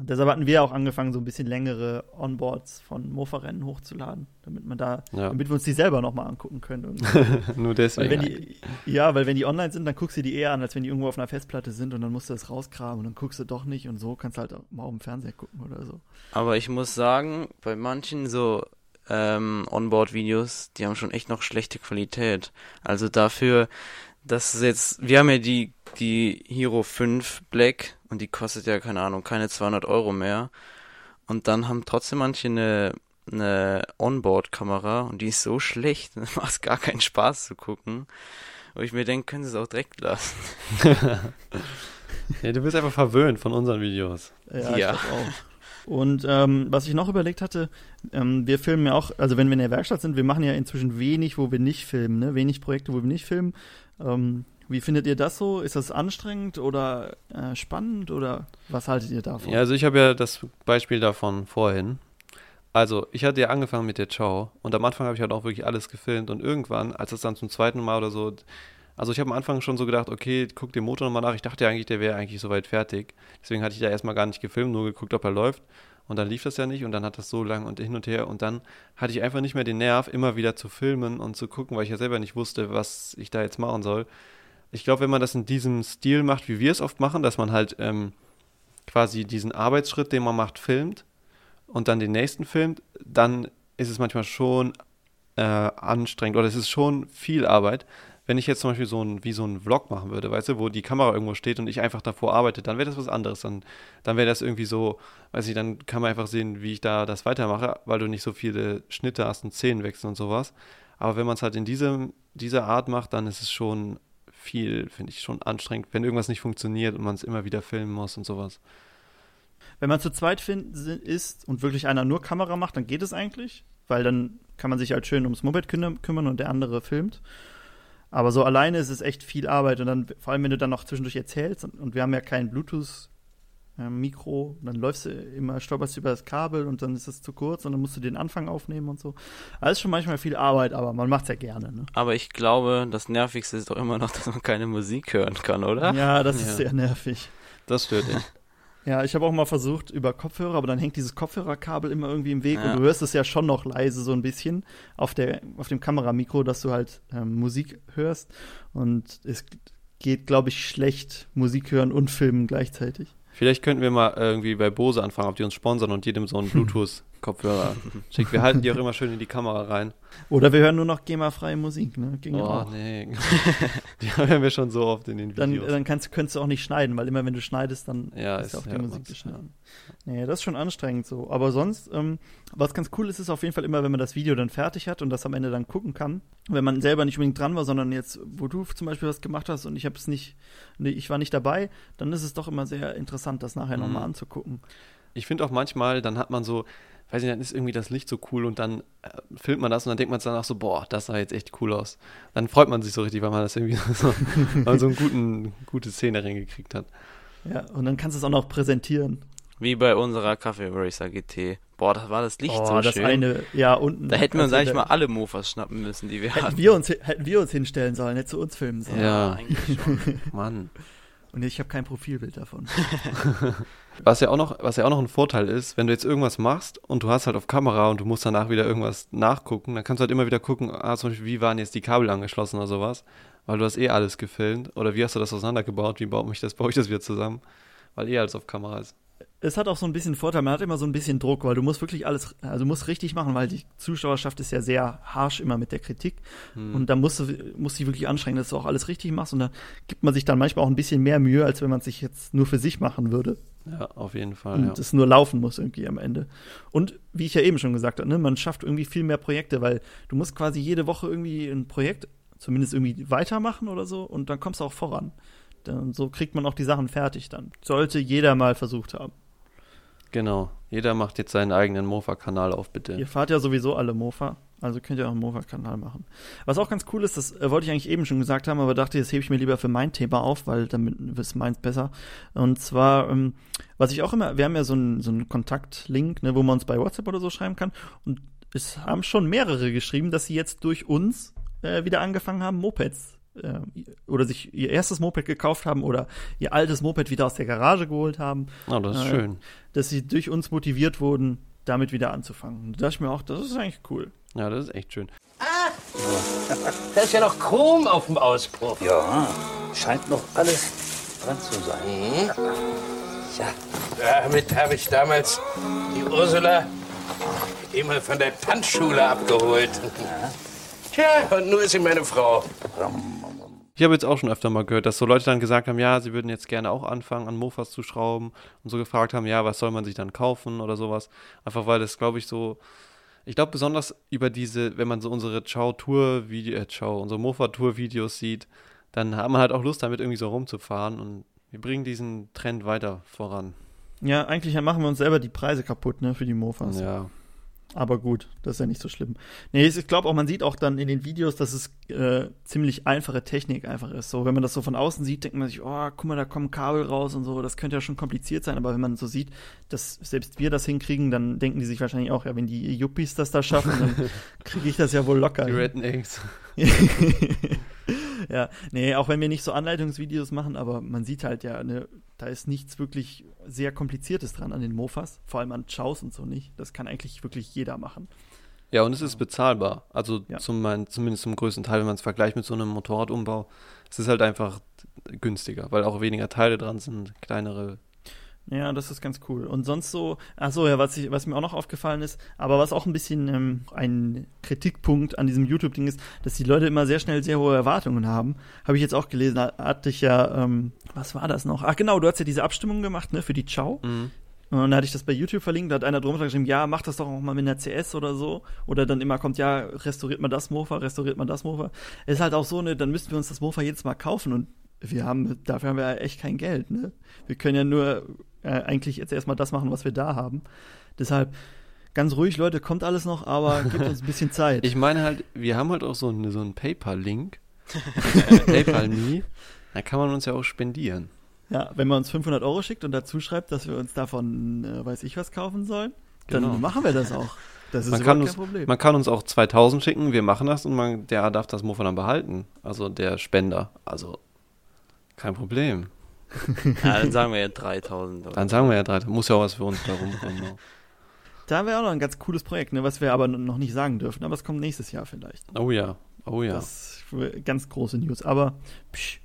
Deshalb hatten wir auch angefangen, so ein bisschen längere Onboards von Mofa-Rennen hochzuladen, damit man da, Ja. damit wir uns die selber nochmal angucken können. Nur weil deswegen. wenn die, ja, weil wenn die online sind, dann guckst du die eher an, als wenn die irgendwo auf einer Festplatte sind und dann musst du das rausgraben und dann guckst du doch nicht und so kannst du halt auch mal auf dem Fernseher gucken oder so. Aber ich muss sagen, bei manchen so ähm, Onboard-Videos, die haben schon echt noch schlechte Qualität. Also dafür, dass es jetzt, wir haben ja die, die Hero 5 Black und die kostet ja, keine Ahnung, keine 200 Euro mehr. Und dann haben trotzdem manche eine, eine Onboard-Kamera und die ist so schlecht, dann macht es gar keinen Spaß zu gucken. Wo ich mir denke, können sie es auch direkt lassen. ja, du bist einfach verwöhnt von unseren Videos. Ja, Ja. auch. Und ähm, was ich noch überlegt hatte, ähm, wir filmen ja auch, also wenn wir in der Werkstatt sind, wir machen ja inzwischen wenig, wo wir nicht filmen, ne? wenig Projekte, wo wir nicht filmen. Ähm, wie findet ihr das so? Ist das anstrengend oder äh, spannend oder was haltet ihr davon? Ja, also ich habe ja das Beispiel davon vorhin. Also, ich hatte ja angefangen mit der Ciao und am Anfang habe ich halt auch wirklich alles gefilmt und irgendwann, als es dann zum zweiten Mal oder so, also ich habe am Anfang schon so gedacht, okay, guck den Motor nochmal nach. Ich dachte ja eigentlich, der wäre eigentlich soweit fertig. Deswegen hatte ich da erstmal gar nicht gefilmt, nur geguckt, ob er läuft. Und dann lief das ja nicht und dann hat das so lang und hin und her und dann hatte ich einfach nicht mehr den Nerv, immer wieder zu filmen und zu gucken, weil ich ja selber nicht wusste, was ich da jetzt machen soll. Ich glaube, wenn man das in diesem Stil macht, wie wir es oft machen, dass man halt ähm, quasi diesen Arbeitsschritt, den man macht, filmt und dann den nächsten filmt, dann ist es manchmal schon äh, anstrengend oder es ist schon viel Arbeit. Wenn ich jetzt zum Beispiel so ein, wie so ein Vlog machen würde, weißt du, wo die Kamera irgendwo steht und ich einfach davor arbeite, dann wäre das was anderes. Dann, dann wäre das irgendwie so, weiß ich, dann kann man einfach sehen, wie ich da das weitermache, weil du nicht so viele Schnitte hast und Szenenwechsel und sowas. Aber wenn man es halt in diesem, dieser Art macht, dann ist es schon viel, finde ich, schon anstrengend, wenn irgendwas nicht funktioniert und man es immer wieder filmen muss und sowas. Wenn man zu zweit ist und wirklich einer nur Kamera macht, dann geht es eigentlich, weil dann kann man sich halt schön ums Moped küm- kümmern und der andere filmt. Aber so alleine ist es echt viel Arbeit und dann, vor allem wenn du dann noch zwischendurch erzählst und, wir haben ja kein Bluetooth-Mikro, dann läufst du immer, stolperst du über das Kabel und dann ist es zu kurz und dann musst du den Anfang aufnehmen und so. Alles schon manchmal viel Arbeit, aber man macht's ja gerne, ne? Aber ich glaube, das Nervigste ist doch immer noch, dass man keine Musik hören kann, oder? Ja, das Ja. ist sehr nervig. Das stört dich. Ja, ich habe auch mal versucht über Kopfhörer, aber dann hängt dieses Kopfhörerkabel immer irgendwie im Weg Ja. und du hörst es ja schon noch leise so ein bisschen auf, der, auf dem Kameramikro, dass du halt ähm, Musik hörst. Und es geht, glaube ich, schlecht Musik hören und filmen gleichzeitig. Vielleicht könnten wir mal irgendwie bei Bose anfangen, ob die uns sponsern und jedem so einen Bluetooth-Kopfhörer schicken. Wir halten die auch immer schön in die Kamera rein. Oder wir hören nur noch GEMA-freie Musik, ne? Ging Oh, auch. nee. die hören wir schon so oft in den Dann, Videos. dann kannst, könntest du auch nicht schneiden, weil immer wenn du schneidest, dann Ja, ist ist- auch die Musik geschnitten. Nee, das ist schon anstrengend so. Aber sonst, ähm, was ganz cool ist, ist auf jeden Fall immer, wenn man das Video dann fertig hat und das am Ende dann gucken kann. Wenn man selber nicht unbedingt dran war, sondern jetzt, wo du zum Beispiel was gemacht hast und ich habe es nicht, nee, ich war nicht dabei, dann ist es doch immer sehr interessant, das nachher Mhm. nochmal anzugucken. Ich finde auch manchmal, dann hat man so, weiß nicht, dann ist irgendwie das Licht so cool und dann äh, filmt man das und dann denkt man sich danach so, boah, das sah jetzt echt cool aus. Dann freut man sich so richtig, weil man das irgendwie so, weil so eine guten, gute Szene reingekriegt hat. Ja, und dann kannst du es auch noch präsentieren. Wie bei unserer Kaffee Racer GT. Boah, das war das Licht oh, so das schön. eine, ja, unten. da hätten wir uns also eigentlich da- mal alle Mofas schnappen müssen, die wir Hätten hatten. wir, uns, hätten wir uns hinstellen sollen, nicht zu uns filmen sollen. Ja. eigentlich schon. Mann. Und ich habe kein Profilbild davon. Was ja, auch noch, was ja auch noch ein Vorteil ist, wenn du jetzt irgendwas machst und du hast halt auf Kamera und du musst danach wieder irgendwas nachgucken, dann kannst du halt immer wieder gucken, ah, zum Beispiel, wie waren jetzt die Kabel angeschlossen oder sowas, weil du hast eh alles gefilmt. Oder wie hast du das auseinandergebaut, wie baut mich das, baue ich das wieder zusammen, weil eh alles auf Kamera ist. Es hat auch so ein bisschen Vorteil, man hat immer so ein bisschen Druck, weil du musst wirklich alles, also du musst richtig machen, weil die Zuschauerschaft ist ja sehr harsh immer mit der Kritik Hm. und da musst du musst dich wirklich anstrengen, dass du auch alles richtig machst und da gibt man sich dann manchmal auch ein bisschen mehr Mühe, als wenn man es sich jetzt nur für sich machen würde Ja, auf jeden Fall. und Ja. es nur laufen muss irgendwie am Ende. Und wie ich ja eben schon gesagt habe, ne, man schafft irgendwie viel mehr Projekte, weil du musst quasi jede Woche irgendwie ein Projekt zumindest irgendwie weitermachen oder so und dann kommst du auch voran. Dann, so kriegt man auch die Sachen fertig dann. Sollte jeder mal versucht haben. Genau. Jeder macht jetzt seinen eigenen Mofa-Kanal auf, bitte. Ihr fahrt ja sowieso alle Mofa, also könnt ihr auch einen Mofa-Kanal machen. Was auch ganz cool ist, das äh, wollte ich eigentlich eben schon gesagt haben, aber dachte, das hebe ich mir lieber für mein Thema auf, weil damit ist meins besser. Und zwar, ähm, was ich auch immer, wir haben ja so einen, so Kontaktlink, ne, wo man uns bei WhatsApp oder so schreiben kann. Und es haben schon mehrere geschrieben, dass sie jetzt durch uns äh, wieder angefangen haben, Mopeds äh, oder sich ihr erstes Moped gekauft haben oder ihr altes Moped wieder aus der Garage geholt haben Oh, das ist Äh, schön. dass sie durch uns motiviert wurden, damit wieder anzufangen. Und da dachte ich mir auch, das ist eigentlich cool. Ja, das ist echt schön. Da ist ja noch Chrom auf dem Auspuff. Ja, scheint noch alles dran zu sein. Ja, Damit habe ich damals die Ursula immer von der Tanzschule abgeholt. Tja, und nur ist sie meine Frau. Ich habe jetzt auch schon öfter mal gehört, dass so Leute dann gesagt haben, ja, sie würden jetzt gerne auch anfangen, an Mofas zu schrauben und so gefragt haben, ja, was soll man sich dann kaufen oder sowas. Einfach weil das, glaube ich, so, ich glaube besonders über diese, wenn man so unsere Ciao-Tour-Video, äh, Ciao, unsere Mofa-Tour-Videos sieht, dann hat man halt auch Lust, damit irgendwie so rumzufahren und wir bringen diesen Trend weiter voran. Ja, eigentlich machen wir uns selber die Preise kaputt, ne, für die Mofas. Ja, Aber gut, das ist ja nicht so schlimm. Nee, ich glaube auch, man sieht auch dann in den Videos, dass es äh, ziemlich einfache Technik einfach ist. So, wenn man das so von außen sieht, denkt man sich, oh, guck mal, da kommen Kabel raus und so, das könnte ja schon kompliziert sein, aber wenn man so sieht, dass selbst wir das hinkriegen, dann denken die sich wahrscheinlich auch, ja, wenn die Yuppies das da schaffen, dann kriege ich das ja wohl locker. die. Rednecks. ja, nee, auch wenn wir nicht so Anleitungsvideos machen, aber man sieht halt ja, ne, da ist nichts wirklich sehr Kompliziertes dran an den Mofas, vor allem an Chows und so nicht. Das kann eigentlich wirklich jeder machen. Ja, und es ist bezahlbar. Also Ja. zum, zumindest zum größten Teil, wenn man es vergleicht mit so einem Motorradumbau. Es ist halt einfach günstiger, weil auch weniger Teile dran sind, kleinere. Ja, das ist ganz cool. Und sonst so, ach so, ja, was, ich, was mir auch noch aufgefallen ist, aber was auch ein bisschen ähm, ein Kritikpunkt an diesem YouTube-Ding ist, dass die Leute immer sehr schnell sehr hohe Erwartungen haben. Habe ich jetzt auch gelesen, da hatte ich ja, ähm, was war das noch? Ach genau, du hast ja diese Abstimmung gemacht, ne, für die Ciao. Mhm. Und da hatte ich das bei YouTube verlinkt, da hat einer drunter geschrieben, ja, mach das doch auch mal mit einer CS oder so. Oder dann immer kommt, ja, restauriert man das Mofa, restauriert man das Mofa. Ist halt auch so, ne, dann müssten wir uns das Mofa jedes Mal kaufen und wir haben, dafür haben wir ja echt kein Geld, ne. Wir können ja nur äh, eigentlich jetzt erstmal das machen, was wir da haben. Deshalb, ganz ruhig, Leute, kommt alles noch, aber gebt uns ein bisschen Zeit. Ich meine halt, wir haben halt auch so, eine, so einen PayPal-Link. PayPal-Me. Da kann man uns ja auch spendieren. ja, wenn man uns 500 Euro schickt und dazu schreibt, dass wir uns davon, äh, weiß ich was, kaufen sollen, dann Genau. machen wir das auch. Das ist Man kann, überhaupt kein uns, Problem. man kann uns auch 2000 schicken, wir machen das und man, der darf das Mofa dann behalten. Also der Spender. Also kein Problem. Ja, dann sagen wir ja 3000. Oder? Dann sagen wir ja 3000. Muss ja auch was für uns da rumkommen. Da wäre auch noch ein ganz cooles Projekt, ne, was wir aber noch nicht sagen dürfen. Aber es kommt nächstes Jahr vielleicht. Oh ja, oh ja. Das ist ganz große News. Aber psch.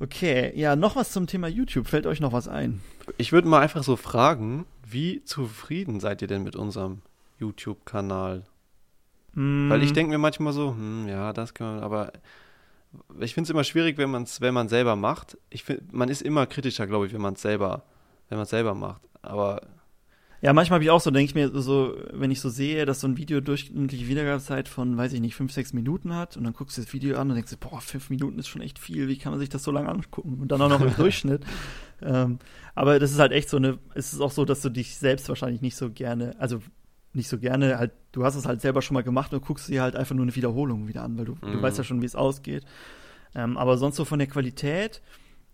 okay, ja, noch was zum Thema YouTube. Fällt euch noch was ein? Ich würde mal einfach so fragen, wie zufrieden seid ihr denn mit unserem YouTube-Kanal? Weil ich Mm, denke mir manchmal so, hm, ja, das kann man, aber ich finde es immer schwierig, wenn man es, wenn man selber macht. Ich find, man ist immer kritischer, glaube ich, wenn man es selber, wenn man selber macht. Aber Ja, manchmal habe ich auch so, denke ich mir so, wenn ich so sehe, dass so ein Video durchschnittliche Wiedergabezeit von, weiß ich nicht, fünf, sechs Minuten hat und dann guckst du das Video an und denkst, du, boah, fünf Minuten ist schon echt viel, wie kann man sich das so lange angucken? Und dann auch noch im Durchschnitt. Ähm, aber das ist halt echt so eine, es ist auch so, dass du dich selbst wahrscheinlich nicht so gerne, also nicht so gerne, halt, du hast es halt selber schon mal gemacht und guckst dir halt einfach nur eine Wiederholung wieder an, weil du, du Mhm. weißt ja schon, wie es ausgeht. Ähm, aber sonst so von der Qualität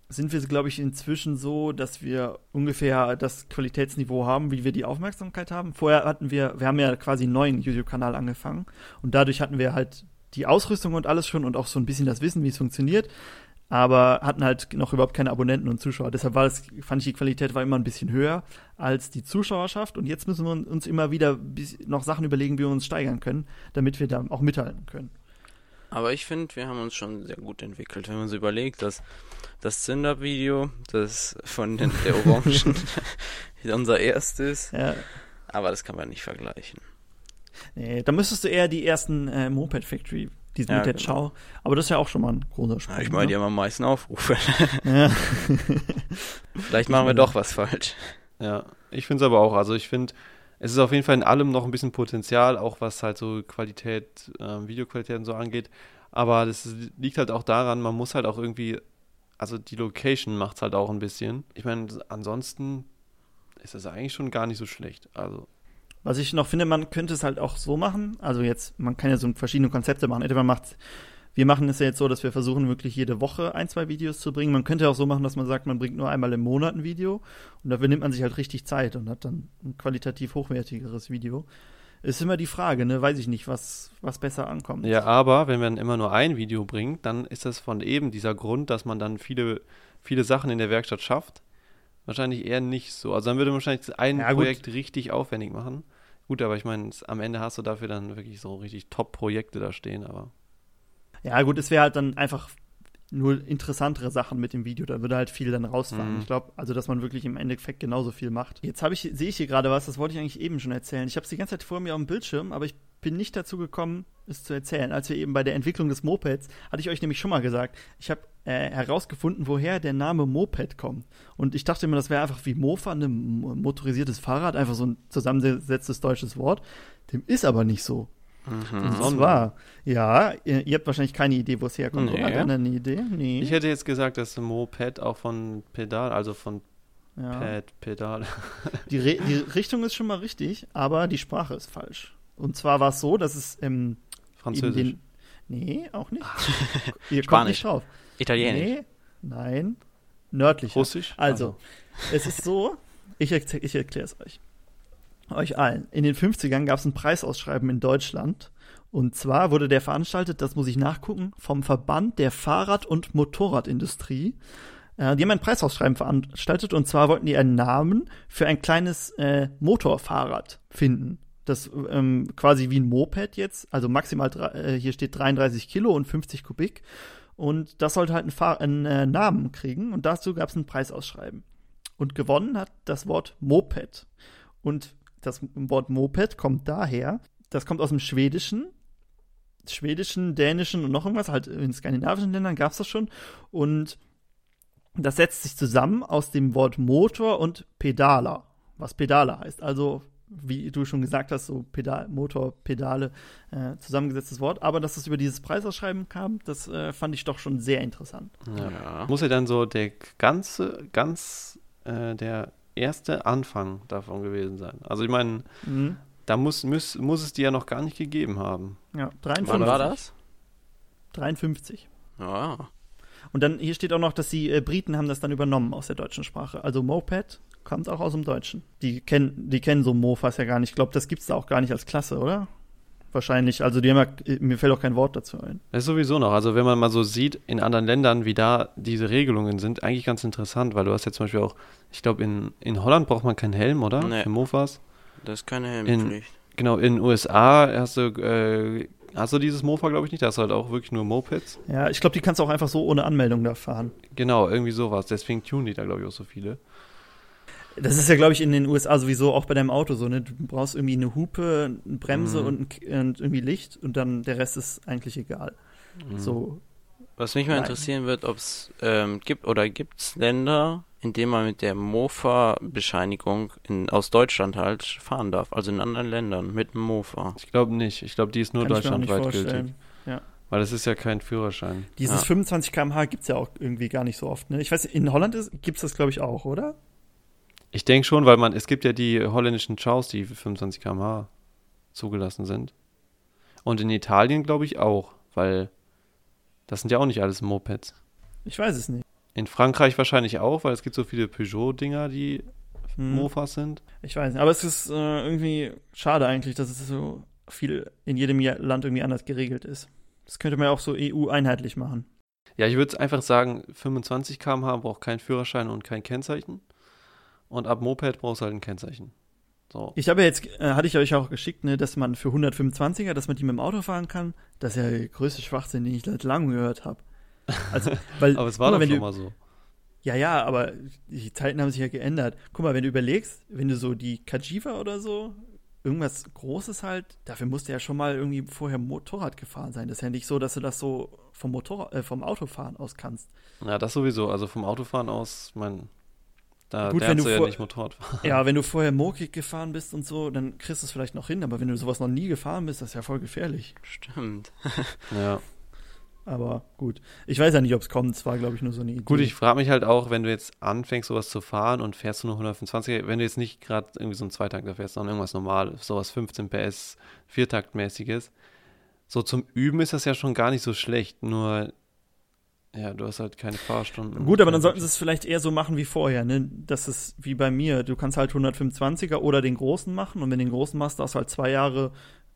sind wir, glaube ich, inzwischen so, dass wir ungefähr das Qualitätsniveau haben, wie wir die Aufmerksamkeit haben. Vorher hatten wir, wir haben ja quasi einen neuen YouTube-Kanal angefangen und dadurch hatten wir halt die Ausrüstung und alles schon und auch so ein bisschen das Wissen, wie es funktioniert, aber hatten halt noch überhaupt keine Abonnenten und Zuschauer. Deshalb war das, fand ich, die Qualität war immer ein bisschen höher als die Zuschauerschaft und jetzt müssen wir uns immer wieder noch Sachen überlegen, wie wir uns steigern können, damit wir da auch mithalten können. Aber ich finde, wir haben uns schon sehr gut entwickelt, wenn man so überlegt, dass das Stand-Up-Video, das von den, der Orangen, unser erstes, Ja, aber das kann man nicht vergleichen. nee, da müsstest du eher die ersten äh, Moped Factory, die Ja, mit der genau. Ciao, aber das ist ja auch schon mal ein großer Sprung. Ja, ich meine, die ne? haben am meisten Aufrufe. ja. Vielleicht machen wir doch was falsch. ja, ich finde es aber auch. Also ich finde, es ist auf jeden Fall in allem noch ein bisschen Potenzial, auch was halt so Qualität, ähm, Videoqualität und so angeht. Aber das ist- liegt halt auch daran, man muss halt auch irgendwie, also die Location macht es halt auch ein bisschen. Ich meine, ansonsten ist das eigentlich schon gar nicht so schlecht. Also, Was ich noch finde, man könnte es halt auch so machen. Also jetzt, man kann ja so verschiedene Konzepte machen. Entweder man macht, wir machen es ja jetzt so, dass wir versuchen, wirklich jede Woche ein, zwei Videos zu bringen. Man könnte auch so machen, dass man sagt, man bringt nur einmal im Monat ein Video. Und dafür nimmt man sich halt richtig Zeit und hat dann ein qualitativ hochwertigeres Video. Ist immer die Frage, ne? Weiß ich nicht, was, was besser ankommt. Ja, aber wenn man immer nur ein Video bringt, dann ist das von eben dieser Grund, dass man dann viele, viele Sachen in der Werkstatt schafft. Wahrscheinlich eher nicht so. Also dann würde man wahrscheinlich ein Ja. Projekt richtig aufwendig machen. Gut, aber ich meine, am Ende hast du dafür dann wirklich so richtig Top-Projekte da stehen, aber. Ja, gut, es wäre halt dann einfach nur interessantere Sachen mit dem Video. Da würde halt viel dann rausfahren. Mhm. Ich glaube, also, dass man wirklich im Endeffekt genauso viel macht. Jetzt habe ich, sehe ich hier gerade was, das wollte ich eigentlich eben schon erzählen. Ich habe es die ganze Zeit vor mir auf dem Bildschirm, aber ich bin nicht dazu gekommen, es zu erzählen. Als wir eben bei der Entwicklung des Mopeds, hatte ich euch nämlich schon mal gesagt, ich habe äh, herausgefunden, woher der Name Moped kommt. Und ich dachte immer, das wäre einfach wie Mofa, ein mo- motorisiertes Fahrrad, einfach so ein zusammengesetztes deutsches Wort. Dem ist aber nicht so. Mhm. Und zwar, ja, ihr, ihr habt wahrscheinlich keine Idee, wo es herkommt. Nee. Oder? Eine Idee? Nee. Ich hätte jetzt gesagt, dass Moped auch von Pedal, also von ja. Pad, Pedal. Die, Re die Richtung ist schon mal richtig, aber die Sprache ist falsch. Und zwar war es so, dass es ähm, in Französisch. Nee, auch nicht. Ihr kommt Spanisch. nicht drauf. Italienisch. Nee, nein. Nördlich. Russisch? Also, es ist so, ich, ich erkläre es euch. Euch allen. In den 50ern gab es ein Preisausschreiben in Deutschland. Und zwar wurde der veranstaltet, das muss ich nachgucken, vom Verband der Fahrrad- und Motorradindustrie. Äh, die haben ein Preisausschreiben veranstaltet und zwar wollten die einen Namen für ein kleines äh, Motorfahrrad finden. Das ähm, quasi wie ein Moped jetzt, also maximal, äh, hier steht 33 Kilo und 50 Kubik. Und das sollte halt einen, einen äh, Namen kriegen und dazu gab es ein Preisausschreiben. Und gewonnen hat das Wort Moped. Und das Wort Moped kommt daher, das kommt aus dem Schwedischen, Schwedischen, Dänischen und noch irgendwas, halt in skandinavischen Ländern gab es das schon. Und das setzt sich zusammen aus dem Wort Motor und Pedaler, was Pedaler heißt. Also, wie du schon gesagt hast, so Pedal, Motor, Pedale, äh, zusammengesetztes Wort. Aber dass es über dieses Preisausschreiben kam, das äh, fand ich doch schon sehr interessant. Ja. Ja. Muss ja dann so der ganze, ganz, äh, der erste Anfang davon gewesen sein. Also ich meine, Mhm. da muss, muss, muss es die ja noch gar nicht gegeben haben. Ja, 53. Wann war das? 53. Ja. Und dann hier steht auch noch, dass die äh, Briten haben das dann übernommen aus der deutschen Sprache. Also Moped kommt auch aus dem Deutschen. Die kennen, die kennen so Mofas ja gar nicht. Ich glaube, das gibt's da auch gar nicht als Klasse, oder? wahrscheinlich. Also die haben ja, mir fällt auch kein Wort dazu ein. Das ist sowieso noch. Also wenn man mal so sieht in anderen Ländern, wie da diese Regelungen sind, eigentlich ganz interessant, weil du hast ja zum Beispiel auch, ich glaube in, in Holland braucht man keinen Helm, oder? Nee. Für Mofas. Das ist keine Helmpflicht. Genau, in den USA hast du, äh, hast du dieses Mofa, glaube ich, nicht. Da hast du halt auch wirklich nur Mopeds. Ja, ich glaube, die kannst du auch einfach so ohne Anmeldung da fahren. Genau, irgendwie sowas. Deswegen tun die da, glaube ich, auch so viele. Das ist ja, glaube ich, in den USA sowieso auch bei deinem Auto so, ne? Du brauchst irgendwie eine Hupe, eine Bremse Mhm. und, ein und irgendwie Licht und dann der Rest ist eigentlich egal. Mhm. So, Was mich mal Nein. interessieren wird, ob es ähm, gibt oder gibt es Länder, in denen man mit der Mofa-Bescheinigung in- aus Deutschland halt fahren darf. Also in anderen Ländern mit dem Mofa. Ich glaube nicht. Ich glaube, die ist nur kann deutschlandweit gültig. Weil das ist ja kein Führerschein. Dieses Ja. 25 km/h gibt es ja auch irgendwie gar nicht so oft, ne? Ich weiß, in Holland gibt es das, glaube ich, auch, oder? Ich denke schon, weil man, es gibt ja die holländischen Chows, die für 25 km/h zugelassen sind. Und in Italien glaube ich auch, weil das sind ja auch nicht alles Mopeds. Ich weiß es nicht. In Frankreich wahrscheinlich auch, weil es gibt so viele Peugeot-Dinger, die Hm. Mofas sind. Ich weiß nicht. Aber es ist äh, irgendwie schade eigentlich, dass es so viel in jedem Land irgendwie anders geregelt ist. Das könnte man ja auch so EU-einheitlich machen. Ja, ich würde einfach sagen, 25 km/h braucht kein Führerschein und kein Kennzeichen. Und ab Moped brauchst du halt ein Kennzeichen. So. Ich habe ja jetzt, äh, hatte ich euch auch geschickt, ne, dass man für 125er, dass man die mit dem Auto fahren kann. Das ist ja der größte Schwachsinn, den ich seit langem gehört habe. Also, weil, Aber es war mal, doch schon du, mal so. Ja, ja, aber die Zeiten haben sich ja geändert. Guck mal, wenn du überlegst, wenn du so die Kajiva oder so, irgendwas Großes halt, dafür musst du ja schon mal irgendwie vorher Motorrad gefahren sein. Das ist ja nicht so, dass du das so vom Motorrad, äh, vom Autofahren aus kannst. Ja, das sowieso. Also vom Autofahren aus, mein, da Gut, wenn du ja nicht Motorrad fahren. Ja, wenn du vorher Mokik gefahren bist und so, dann kriegst du es vielleicht noch hin, aber wenn du sowas noch nie gefahren bist, das ist ja voll gefährlich. Stimmt. Ja. Aber gut. Ich weiß ja nicht, ob es kommt. Es war, glaube ich, nur so eine Idee. Gut, ich frage mich halt auch, wenn du jetzt anfängst, sowas zu fahren und fährst du nur 125, wenn du jetzt nicht gerade irgendwie so einen Zweitakter fährst, sondern irgendwas Normales, sowas 15 PS, Viertaktmäßiges, so zum Üben ist das ja schon gar nicht so schlecht, nur, ja, du hast halt keine Fahrstunden. Gut, aber dann sollten sie es vielleicht eher so machen wie vorher, ne? Das ist wie bei mir. Du kannst halt 125er oder den großen machen und wenn du den großen machst, hast du halt zwei Jahre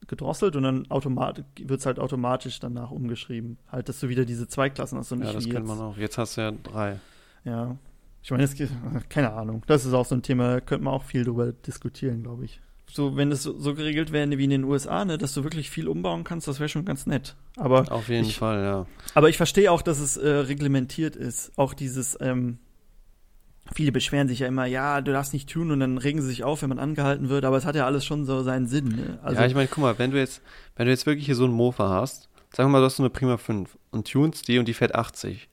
gedrosselt und dann wird es halt automatisch danach umgeschrieben. Halt, dass du wieder diese zwei Klassen hast und nicht Ja, das kennt man auch. Jetzt hast du ja drei. Ja. Ich meine, es keine Ahnung. Das ist auch so ein Thema, da könnte man auch viel drüber diskutieren, glaube ich. So, wenn es so, so geregelt wäre wie in den USA, ne, dass du wirklich viel umbauen kannst, das wäre schon ganz nett. Aber Auf jeden ich, Fall, ja. aber ich verstehe auch, dass es äh, reglementiert ist. Auch dieses, ähm, viele beschweren sich ja immer, ja, du darfst nicht tun und dann regen sie sich auf, wenn man angehalten wird, aber es hat ja alles schon so seinen Sinn. Ne? Also, ja, ich meine, guck mal, wenn du jetzt, wenn du jetzt wirklich hier so einen Mofa hast, sagen wir mal, du hast so eine Prima 5 und tunst die und die fährt 80,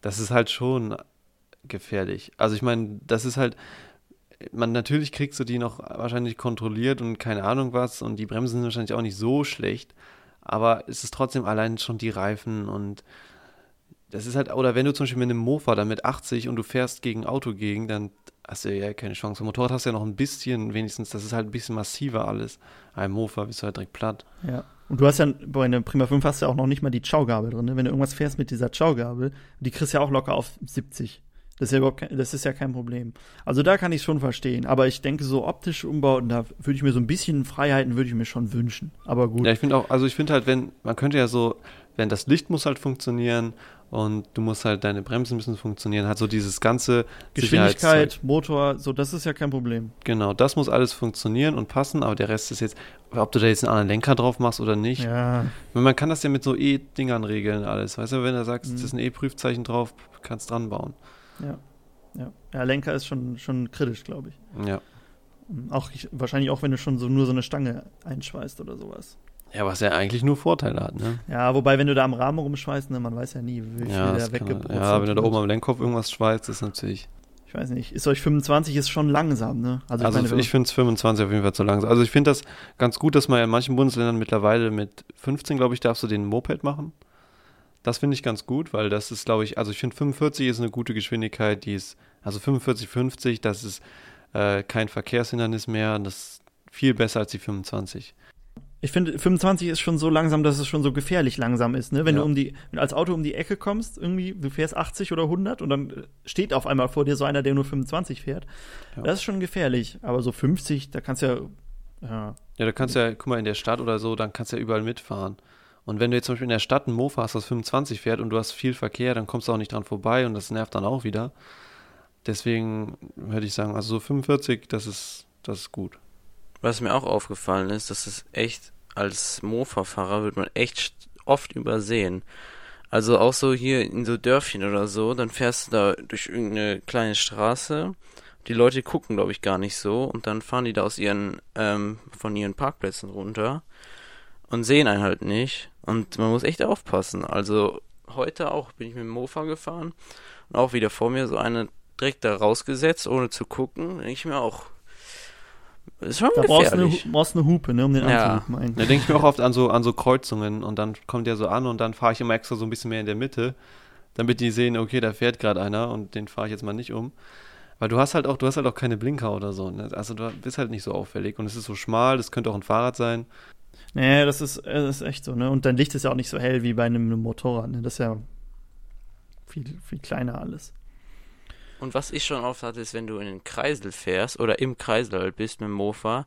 das ist halt schon gefährlich. Also ich meine, das ist halt, man natürlich kriegst du die noch wahrscheinlich kontrolliert und keine Ahnung was und die Bremsen sind wahrscheinlich auch nicht so schlecht, aber es ist trotzdem allein schon die Reifen und das ist halt, oder wenn du zum Beispiel mit einem Mofa dann mit 80 und du fährst gegen Auto gegen, dann hast du ja keine Chance. Beim Motorrad hast du ja noch ein bisschen, wenigstens, das ist halt ein bisschen massiver alles. Ein Mofa bist du halt direkt platt. Ja. Und du hast ja bei einer Prima 5 hast du ja auch noch nicht mal die Ciao-Gabel drin. Ne? Wenn du irgendwas fährst mit dieser Ciao-Gabel, die kriegst du ja auch locker auf 70. Das ist ja überhaupt kein, das ist ja kein Problem. Also da kann ich schon verstehen. Aber ich denke, so optische Umbauten, da würde ich mir so ein bisschen Freiheiten würde ich mir schon wünschen. Aber gut. Ja, ich finde auch, also ich finde halt, wenn, man könnte ja so, wenn das Licht muss halt funktionieren und du musst halt, deine Bremsen müssen funktionieren, halt so dieses ganze Geschwindigkeit. Motor, so, das ist ja kein Problem. Genau, das muss alles funktionieren und passen, aber der Rest ist jetzt, ob du da jetzt einen anderen Lenker drauf machst oder nicht. Ja, Man kann das ja mit so E-Dingern regeln alles. Weißt du, wenn du sagst, Mhm. das ist ein E-Prüfzeichen drauf, kannst dran bauen. Ja. Ja, ja Lenker ist schon, schon kritisch, glaube ich. Ja. Auch ich, wahrscheinlich auch, wenn du schon so nur so eine Stange einschweißt oder sowas. Ja, was ja eigentlich nur Vorteile hat, ne? Ja, wobei, wenn du da am Rahmen rumschweißt, ne, man weiß ja nie, wie viel Ja, der weggebrutzelt ja, wenn du da oben am Lenkkopf irgendwas schweißt, ist natürlich. Ich weiß nicht, ist euch 25 ist schon langsam, ne? Also, meine, wenn ich finde es 25 auf jeden Fall zu langsam. Also ich finde das ganz gut, dass man ja in manchen Bundesländern mittlerweile mit 15, glaube ich, darfst du den Moped machen. Das finde ich ganz gut, weil das ist, glaube ich, also ich finde 45 ist eine gute Geschwindigkeit, die ist, also 45, 50, das ist äh, kein Verkehrshindernis mehr, das ist viel besser als die 25. Ich finde, 25 ist schon so langsam, dass es schon so gefährlich langsam ist, ne? Wenn Ja. du um die, als Auto um die Ecke kommst, irgendwie, du fährst 80 oder 100 und dann steht auf einmal vor dir so einer, der nur 25 fährt. Ja. Das ist schon gefährlich. Aber so 50, da kannst du ja Ja. Ja, da kannst du ja, guck mal, in der Stadt oder so, dann kannst du ja überall mitfahren. Und wenn du jetzt zum Beispiel in der Stadt ein Mofa hast, das 25 fährt und du hast viel Verkehr, dann kommst du auch nicht dran vorbei und das nervt dann auch wieder. Deswegen würde ich sagen, also so 45, das ist, das ist gut. Was mir auch aufgefallen ist, dass es echt als Mofa-Fahrer wird man echt oft übersehen. Also auch so hier in so Dörfchen oder so, dann fährst du da durch irgendeine kleine Straße. Die Leute gucken, glaube ich, gar nicht so und dann fahren die da aus ihren, ähm, von ihren Parkplätzen runter und sehen einen halt nicht. Und man muss echt aufpassen. Also heute auch bin ich mit dem Mofa gefahren und auch wieder vor mir so eine direkt da rausgesetzt, ohne zu gucken. Denke ich mir auch, das ist schon Da brauchst du, eine, brauchst eine Hupe, ne, um den Ja. anzuhupen eigentlich. Da denke ich mir auch oft an so, an so Kreuzungen und dann kommt der so an und dann fahre ich immer extra so ein bisschen mehr in der Mitte, damit die sehen, okay, da fährt gerade einer und den fahre ich jetzt mal nicht um. Weil du hast halt auch, du hast halt auch keine Blinker oder so. Ne? Also du bist halt nicht so auffällig und es ist so schmal, das könnte auch ein Fahrrad sein. Nee, das ist, äh, das ist echt so, ne? Und dein Licht ist ja auch nicht so hell wie bei einem Motorrad, ne? Das ist ja viel, viel kleiner alles. Und was ich schon oft hatte, ist, wenn du in den Kreisel fährst oder im Kreisel halt bist mit dem Mofa,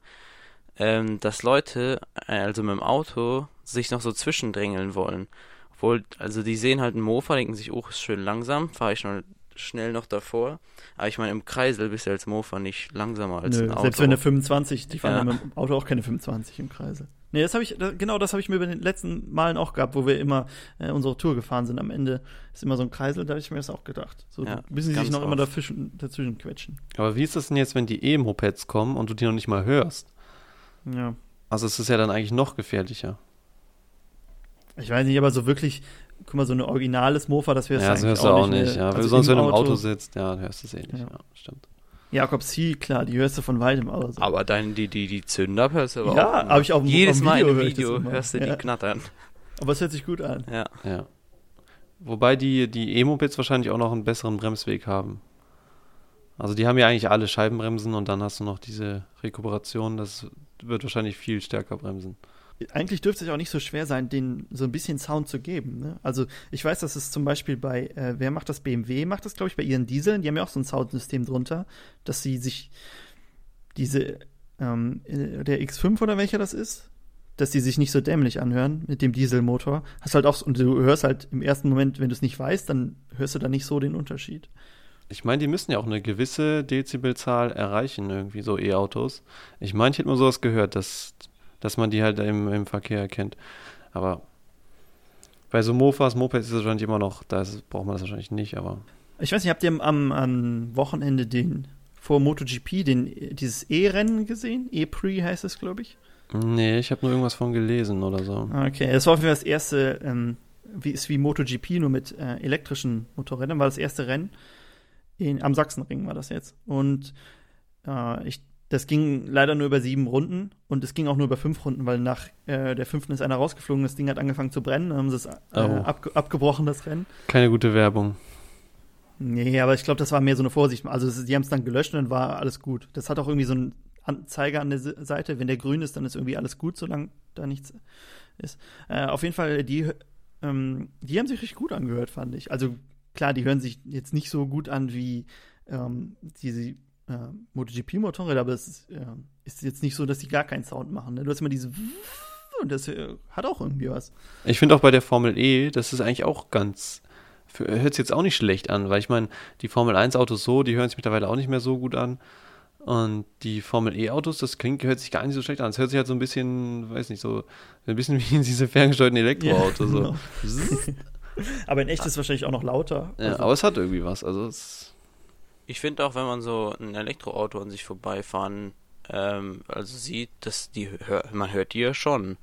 ähm, dass Leute, äh, also mit dem Auto, sich noch so zwischendrängeln wollen. Obwohl, also die sehen halt einen Mofa, denken sich, oh, ist schön langsam, fahre ich noch schnell noch davor. Aber ich meine, im Kreisel bist du als Mofa nicht langsamer als Nö, ein Auto. selbst wenn eine 25, die fahren ja. mit dem Auto auch keine 25 im Kreisel. Nee, das habe ich, genau das habe ich mir bei den letzten Malen auch gehabt, wo wir immer äh, unsere Tour gefahren sind. Am Ende ist immer so ein Kreisel, da habe ich mir das auch gedacht. So Ja, müssen sie sich noch immer oft. dazwischen, dazwischen quetschen. Aber wie ist das denn jetzt, wenn die E-Mopeds kommen und du die noch nicht mal hörst? Ja. Also es ist ja dann eigentlich noch gefährlicher. Ich weiß nicht, aber so wirklich, guck mal, so ein originales Mofa, das wäre Ja, das hörst du auch nicht. Ja. Also Sonst, wenn du im Auto sitzt, ja, dann hörst du es eh nicht. Ja. Ja, stimmt. Jakob C, klar, die hörst du von weitem aber so. Aber dann die, die, die Zünder hörst du aber Ja, auch. hab ich auf dem- Jedes auf dem Mal Video im ich Video hörst du Ja. die knattern. Aber es hört sich gut an. Ja. Ja. Wobei die, die E-Mopeds wahrscheinlich auch noch einen besseren Bremsweg haben. Also die haben ja eigentlich alle Scheibenbremsen und dann hast du noch diese Rekuperation, das wird wahrscheinlich viel stärker bremsen. Eigentlich dürfte es auch nicht so schwer sein, denen so ein bisschen Sound zu geben. Ne? Also ich weiß, dass es zum Beispiel bei, äh, wer macht das? BMW macht das, glaube ich, bei ihren Dieseln. Die haben ja auch so ein Soundsystem drunter, dass sie sich diese, ähm, äh, der X5 oder welcher das ist, dass die sich nicht so dämlich anhören mit dem Dieselmotor. Hast halt auch, so- und du hörst halt im ersten Moment, wenn du es nicht weißt, dann hörst du da nicht so den Unterschied. Ich meine, die müssen ja auch eine gewisse Dezibelzahl erreichen, irgendwie so E-Autos. Ich meine, ich hätte mal sowas gehört, dass, dass man die halt im, im Verkehr erkennt. Aber bei so Mofas, Mopeds ist es wahrscheinlich immer noch, da ist, braucht man das wahrscheinlich nicht, aber Ich weiß nicht, habt ihr am, am, Wochenende den vor MotoGP den, dieses E-Rennen gesehen? E-Pre heißt es, glaube ich. nee, ich habe nur irgendwas von gelesen oder so. Okay, das war auf jeden Fall das erste, ähm, wie, ist wie MotoGP, nur mit äh, elektrischen Motorrädern, war das erste Rennen. In, am Sachsenring war das jetzt. Und äh, ich, das ging leider nur über sieben Runden und es ging auch nur über fünf Runden, weil nach äh, der fünften ist einer rausgeflogen, das Ding hat angefangen zu brennen, dann haben sie es äh, Oh. abge abgebrochen, das Rennen. Keine gute Werbung. Nee, aber ich glaube, das war mehr so eine Vorsicht. Also es- die haben es dann gelöscht und dann war alles gut. Das hat auch irgendwie so einen Anzeiger an der Se- Seite. Wenn der grün ist, dann ist irgendwie alles gut, solange da nichts ist. Äh, auf jeden Fall, die, ähm, die haben sich richtig gut angehört, fand ich. Also klar, die hören sich jetzt nicht so gut an wie ähm, diese äh, MotoGP-Motorräder, aber es ist, äh, ist jetzt nicht so, dass die gar keinen Sound machen. Ne? Du hast immer diese und das äh, hat auch irgendwie was. Ich finde auch bei der Formel E, das ist eigentlich auch ganz, hört sich jetzt auch nicht schlecht an, weil ich meine, die Formel 1 Autos so, die hören sich mittlerweile auch nicht mehr so gut an. Und die Formel E Autos, das klingt, hört sich gar nicht so schlecht an. Es hört sich halt so ein bisschen, weiß nicht, so ein bisschen wie diese ferngesteuerten Elektroautos. so. genau. aber in echt ist es wahrscheinlich auch noch lauter. Ja, Also- aber es hat irgendwie was. Also es, Ich finde auch, wenn man so ein Elektroauto an sich vorbeifahren, ähm, also sieht, dass die hör, man hört die ja schon.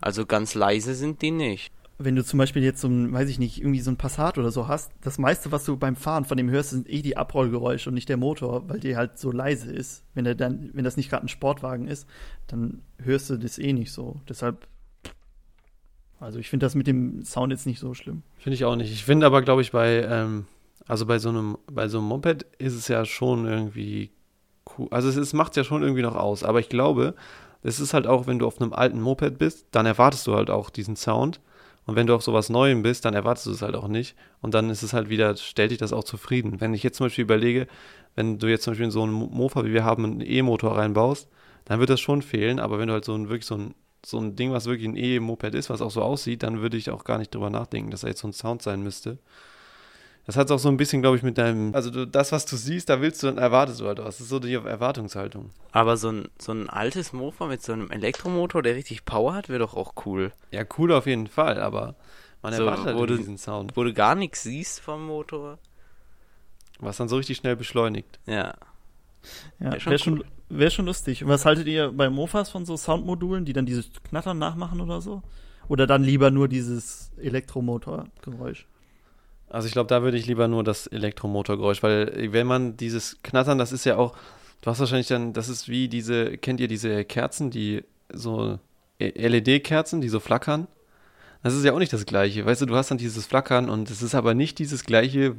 Also ganz leise sind die nicht. wenn du zum Beispiel jetzt so ein, weiß ich nicht, irgendwie so ein Passat oder so hast, das meiste, was du beim Fahren von dem hörst, sind eh die Abrollgeräusche und nicht der Motor, weil der halt so leise ist. Wenn der dann, wenn das nicht gerade ein Sportwagen ist, dann hörst du das eh nicht so. Deshalb, also ich finde das mit dem Sound jetzt nicht so schlimm. finde ich auch nicht. Ich finde aber, glaube ich, bei, ähm, also bei so einem, bei so einem Moped ist es ja schon irgendwie cool. Also es, es macht ja schon irgendwie noch aus. Aber ich glaube, es ist halt auch, wenn du auf einem alten Moped bist, dann erwartest du halt auch diesen Sound. Und wenn du auf sowas Neuem bist, dann erwartest du es halt auch nicht. Und dann ist es halt wieder, stellt dich das auch zufrieden. Wenn ich jetzt zum Beispiel überlege, wenn du jetzt zum Beispiel in so einen Mo- Mofa, wie wir haben, einen E-Motor reinbaust, dann wird das schon fehlen. Aber wenn du halt so ein wirklich so ein, so ein Ding, was wirklich ein E-Moped ist, was auch so aussieht, dann würde ich auch gar nicht drüber nachdenken, dass da jetzt so ein Sound sein müsste. Das hat auch so ein bisschen, glaube ich, mit deinem, also du, das, was du siehst, da willst du, dann erwartest du halt was. Das ist so die Erwartungshaltung. Aber so ein, so ein altes Mofa mit so einem Elektromotor, der richtig Power hat, wäre doch auch cool. Ja, cool auf jeden Fall, aber man So, erwartet halt du- diesen Sound, Wo du gar nichts siehst vom Motor. was dann so richtig schnell beschleunigt. Ja. Ja, Wär schon wäre schon, wär schon lustig. Und was haltet ihr bei Mofas von so Soundmodulen, die dann dieses Knattern nachmachen oder so? Oder dann lieber nur dieses Elektromotorgeräusch? Also ich glaube, da würde ich lieber nur das Elektromotorgeräusch, weil äh, wenn man dieses Knattern, das ist ja auch, du hast wahrscheinlich dann, das ist wie diese, kennt ihr diese Kerzen, die so LED-Kerzen, die so flackern? Das ist ja auch nicht das gleiche. Weißt du, du hast dann dieses Flackern und es ist aber nicht dieses gleiche,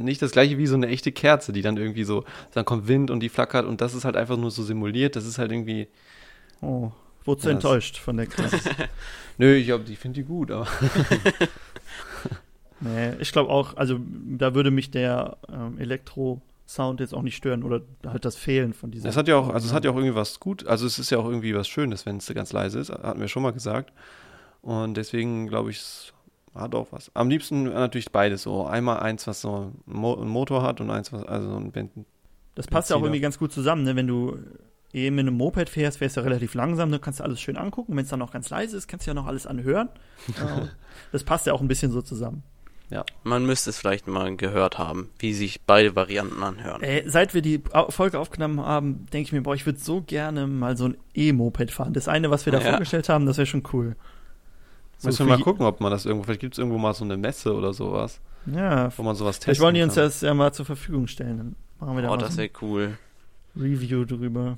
nicht das gleiche wie so eine echte Kerze, die dann irgendwie so, dann kommt Wind und die flackert und das ist halt einfach nur so simuliert. Das ist halt irgendwie, Oh, wurdest du Ja, enttäuscht von der Klasse? nö, ich glaube, die finde die gut, aber nee, ich glaube auch, also da würde mich der ähm, Elektro-Sound jetzt auch nicht stören oder halt das Fehlen von dieser. Es hat ja auch, also es hat ja auch irgendwie was gut, also es ist ja auch irgendwie was Schönes, wenn es ganz leise ist, hatten wir schon mal gesagt. Und deswegen glaube ich, es hat auch was. Am liebsten natürlich beides so. Einmal eins, was so einen Mo einen Motor hat und eins, was, also so ein Band. Das passt ja auch irgendwie ganz gut zusammen, ne? Wenn du eben mit einem Moped fährst, fährst du ja relativ langsam, dann kannst du alles schön angucken. Wenn es dann noch ganz leise ist, kannst du ja noch alles anhören. Und das passt ja auch ein bisschen so zusammen. Man müsste es vielleicht mal gehört haben, wie sich beide Varianten anhören. Äh, seit wir die Folge aufgenommen haben, denke ich mir, boah, ich würde so gerne mal so ein E-Moped fahren. Das eine, was wir da Ja. vorgestellt haben, das wäre schon cool. So Müssen wir mal gucken, ob man das irgendwo, vielleicht gibt es irgendwo mal so eine Messe oder sowas, Ja, wo man sowas testen vielleicht wollen die uns kann. das ja mal zur Verfügung stellen. Dann machen wir da Oh, mal das wäre cool. ein Review drüber.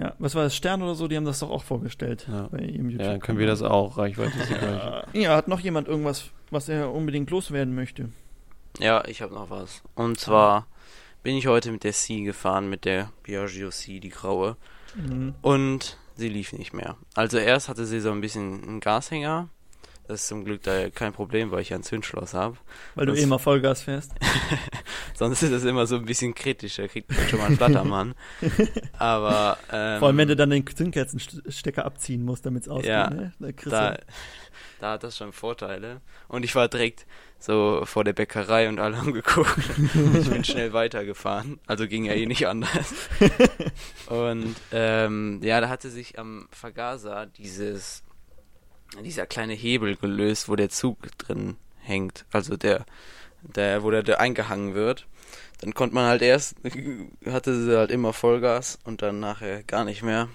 Ja, was war das? Stern oder so? Die haben das doch auch vorgestellt Ja. bei ihrem YouTube. Ja, dann können wir das auch. Reichweite ist die gleiche. Ja, hat noch jemand irgendwas, was er unbedingt loswerden möchte? Ja, ich habe noch was. Und zwar bin ich heute mit der C gefahren, mit der Piaggio C, die graue. Mhm. Und sie lief nicht mehr. Also erst hatte sie so ein bisschen einen Gashänger. Das ist zum Glück da kein Problem, weil ich ja ein Zündschloss habe. Weil du Das- eh mal Vollgas fährst. Sonst ist das immer so ein bisschen kritischer, kriegt man schon mal einen Flattermann. Aber ähm, Vor allem, wenn du dann den Zündkerzenstecker abziehen musst, damit es ausgeht. Ja, ne? da da, du- da hat das schon Vorteile. Und ich war direkt so vor der Bäckerei und alle haben geguckt. ich bin schnell weitergefahren. Also ging ja eh nicht anders. Und ähm, ja, da hatte sich am Vergaser dieses dieser kleine Hebel gelöst, wo der Zug drin hängt. Also der, der, wo der, der eingehangen wird. Dann konnte man halt erst, hatte sie halt immer Vollgas und dann nachher gar nicht mehr.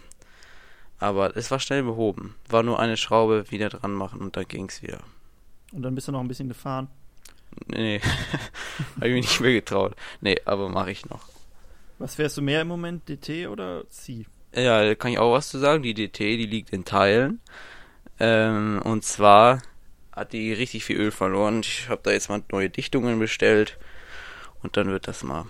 Aber es war schnell behoben. War nur eine Schraube wieder dran machen und dann ging's wieder. Und dann bist du noch ein bisschen gefahren. Nee, habe ich mich nicht mehr getraut. Nee, aber mache ich noch. Was fährst du mehr im Moment, DT oder C? Ja, da kann ich auch was zu sagen. Die DT, die liegt in Teilen. Ähm, und zwar hat die richtig viel Öl verloren. Ich habe da jetzt mal neue Dichtungen bestellt. Und dann wird das mal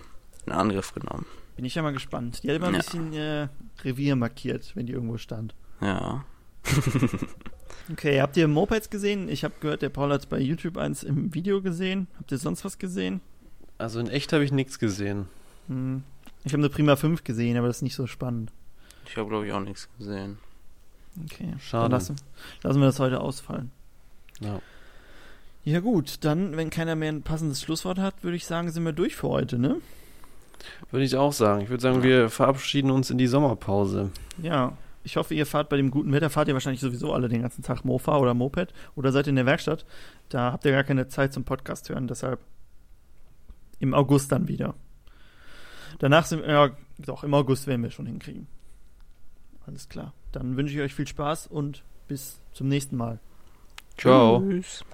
in Angriff genommen. Bin ich ja mal gespannt. Die hat immer ein Ja. bisschen äh, Revier markiert, wenn die irgendwo stand. Ja. Okay, habt ihr Mopeds gesehen? Ich habe gehört, der Paul hat bei YouTube eins im Video gesehen. Habt ihr sonst was gesehen? Also in echt habe ich nichts gesehen. Hm. Ich habe eine Prima 5 gesehen, aber das ist nicht so spannend. Ich habe, glaube ich, auch nichts gesehen. Okay, Schade. lassen, lassen wir das heute ausfallen. Ja. Ja gut, dann, wenn keiner mehr ein passendes Schlusswort hat, würde ich sagen, sind wir durch für heute, ne? Würde ich auch sagen. Ich würde sagen, wir verabschieden uns in die Sommerpause. Ja, ich hoffe, ihr fahrt bei dem guten Wetter, fahrt ihr wahrscheinlich sowieso alle den ganzen Tag Mofa oder Moped oder seid in der Werkstatt. Da habt ihr gar keine Zeit zum Podcast hören, deshalb im August dann wieder. Danach sind wir, ja, doch, im August werden wir schon hinkriegen. Alles klar. Dann wünsche ich euch viel Spaß und bis zum nächsten Mal. Ciao. Tschüss.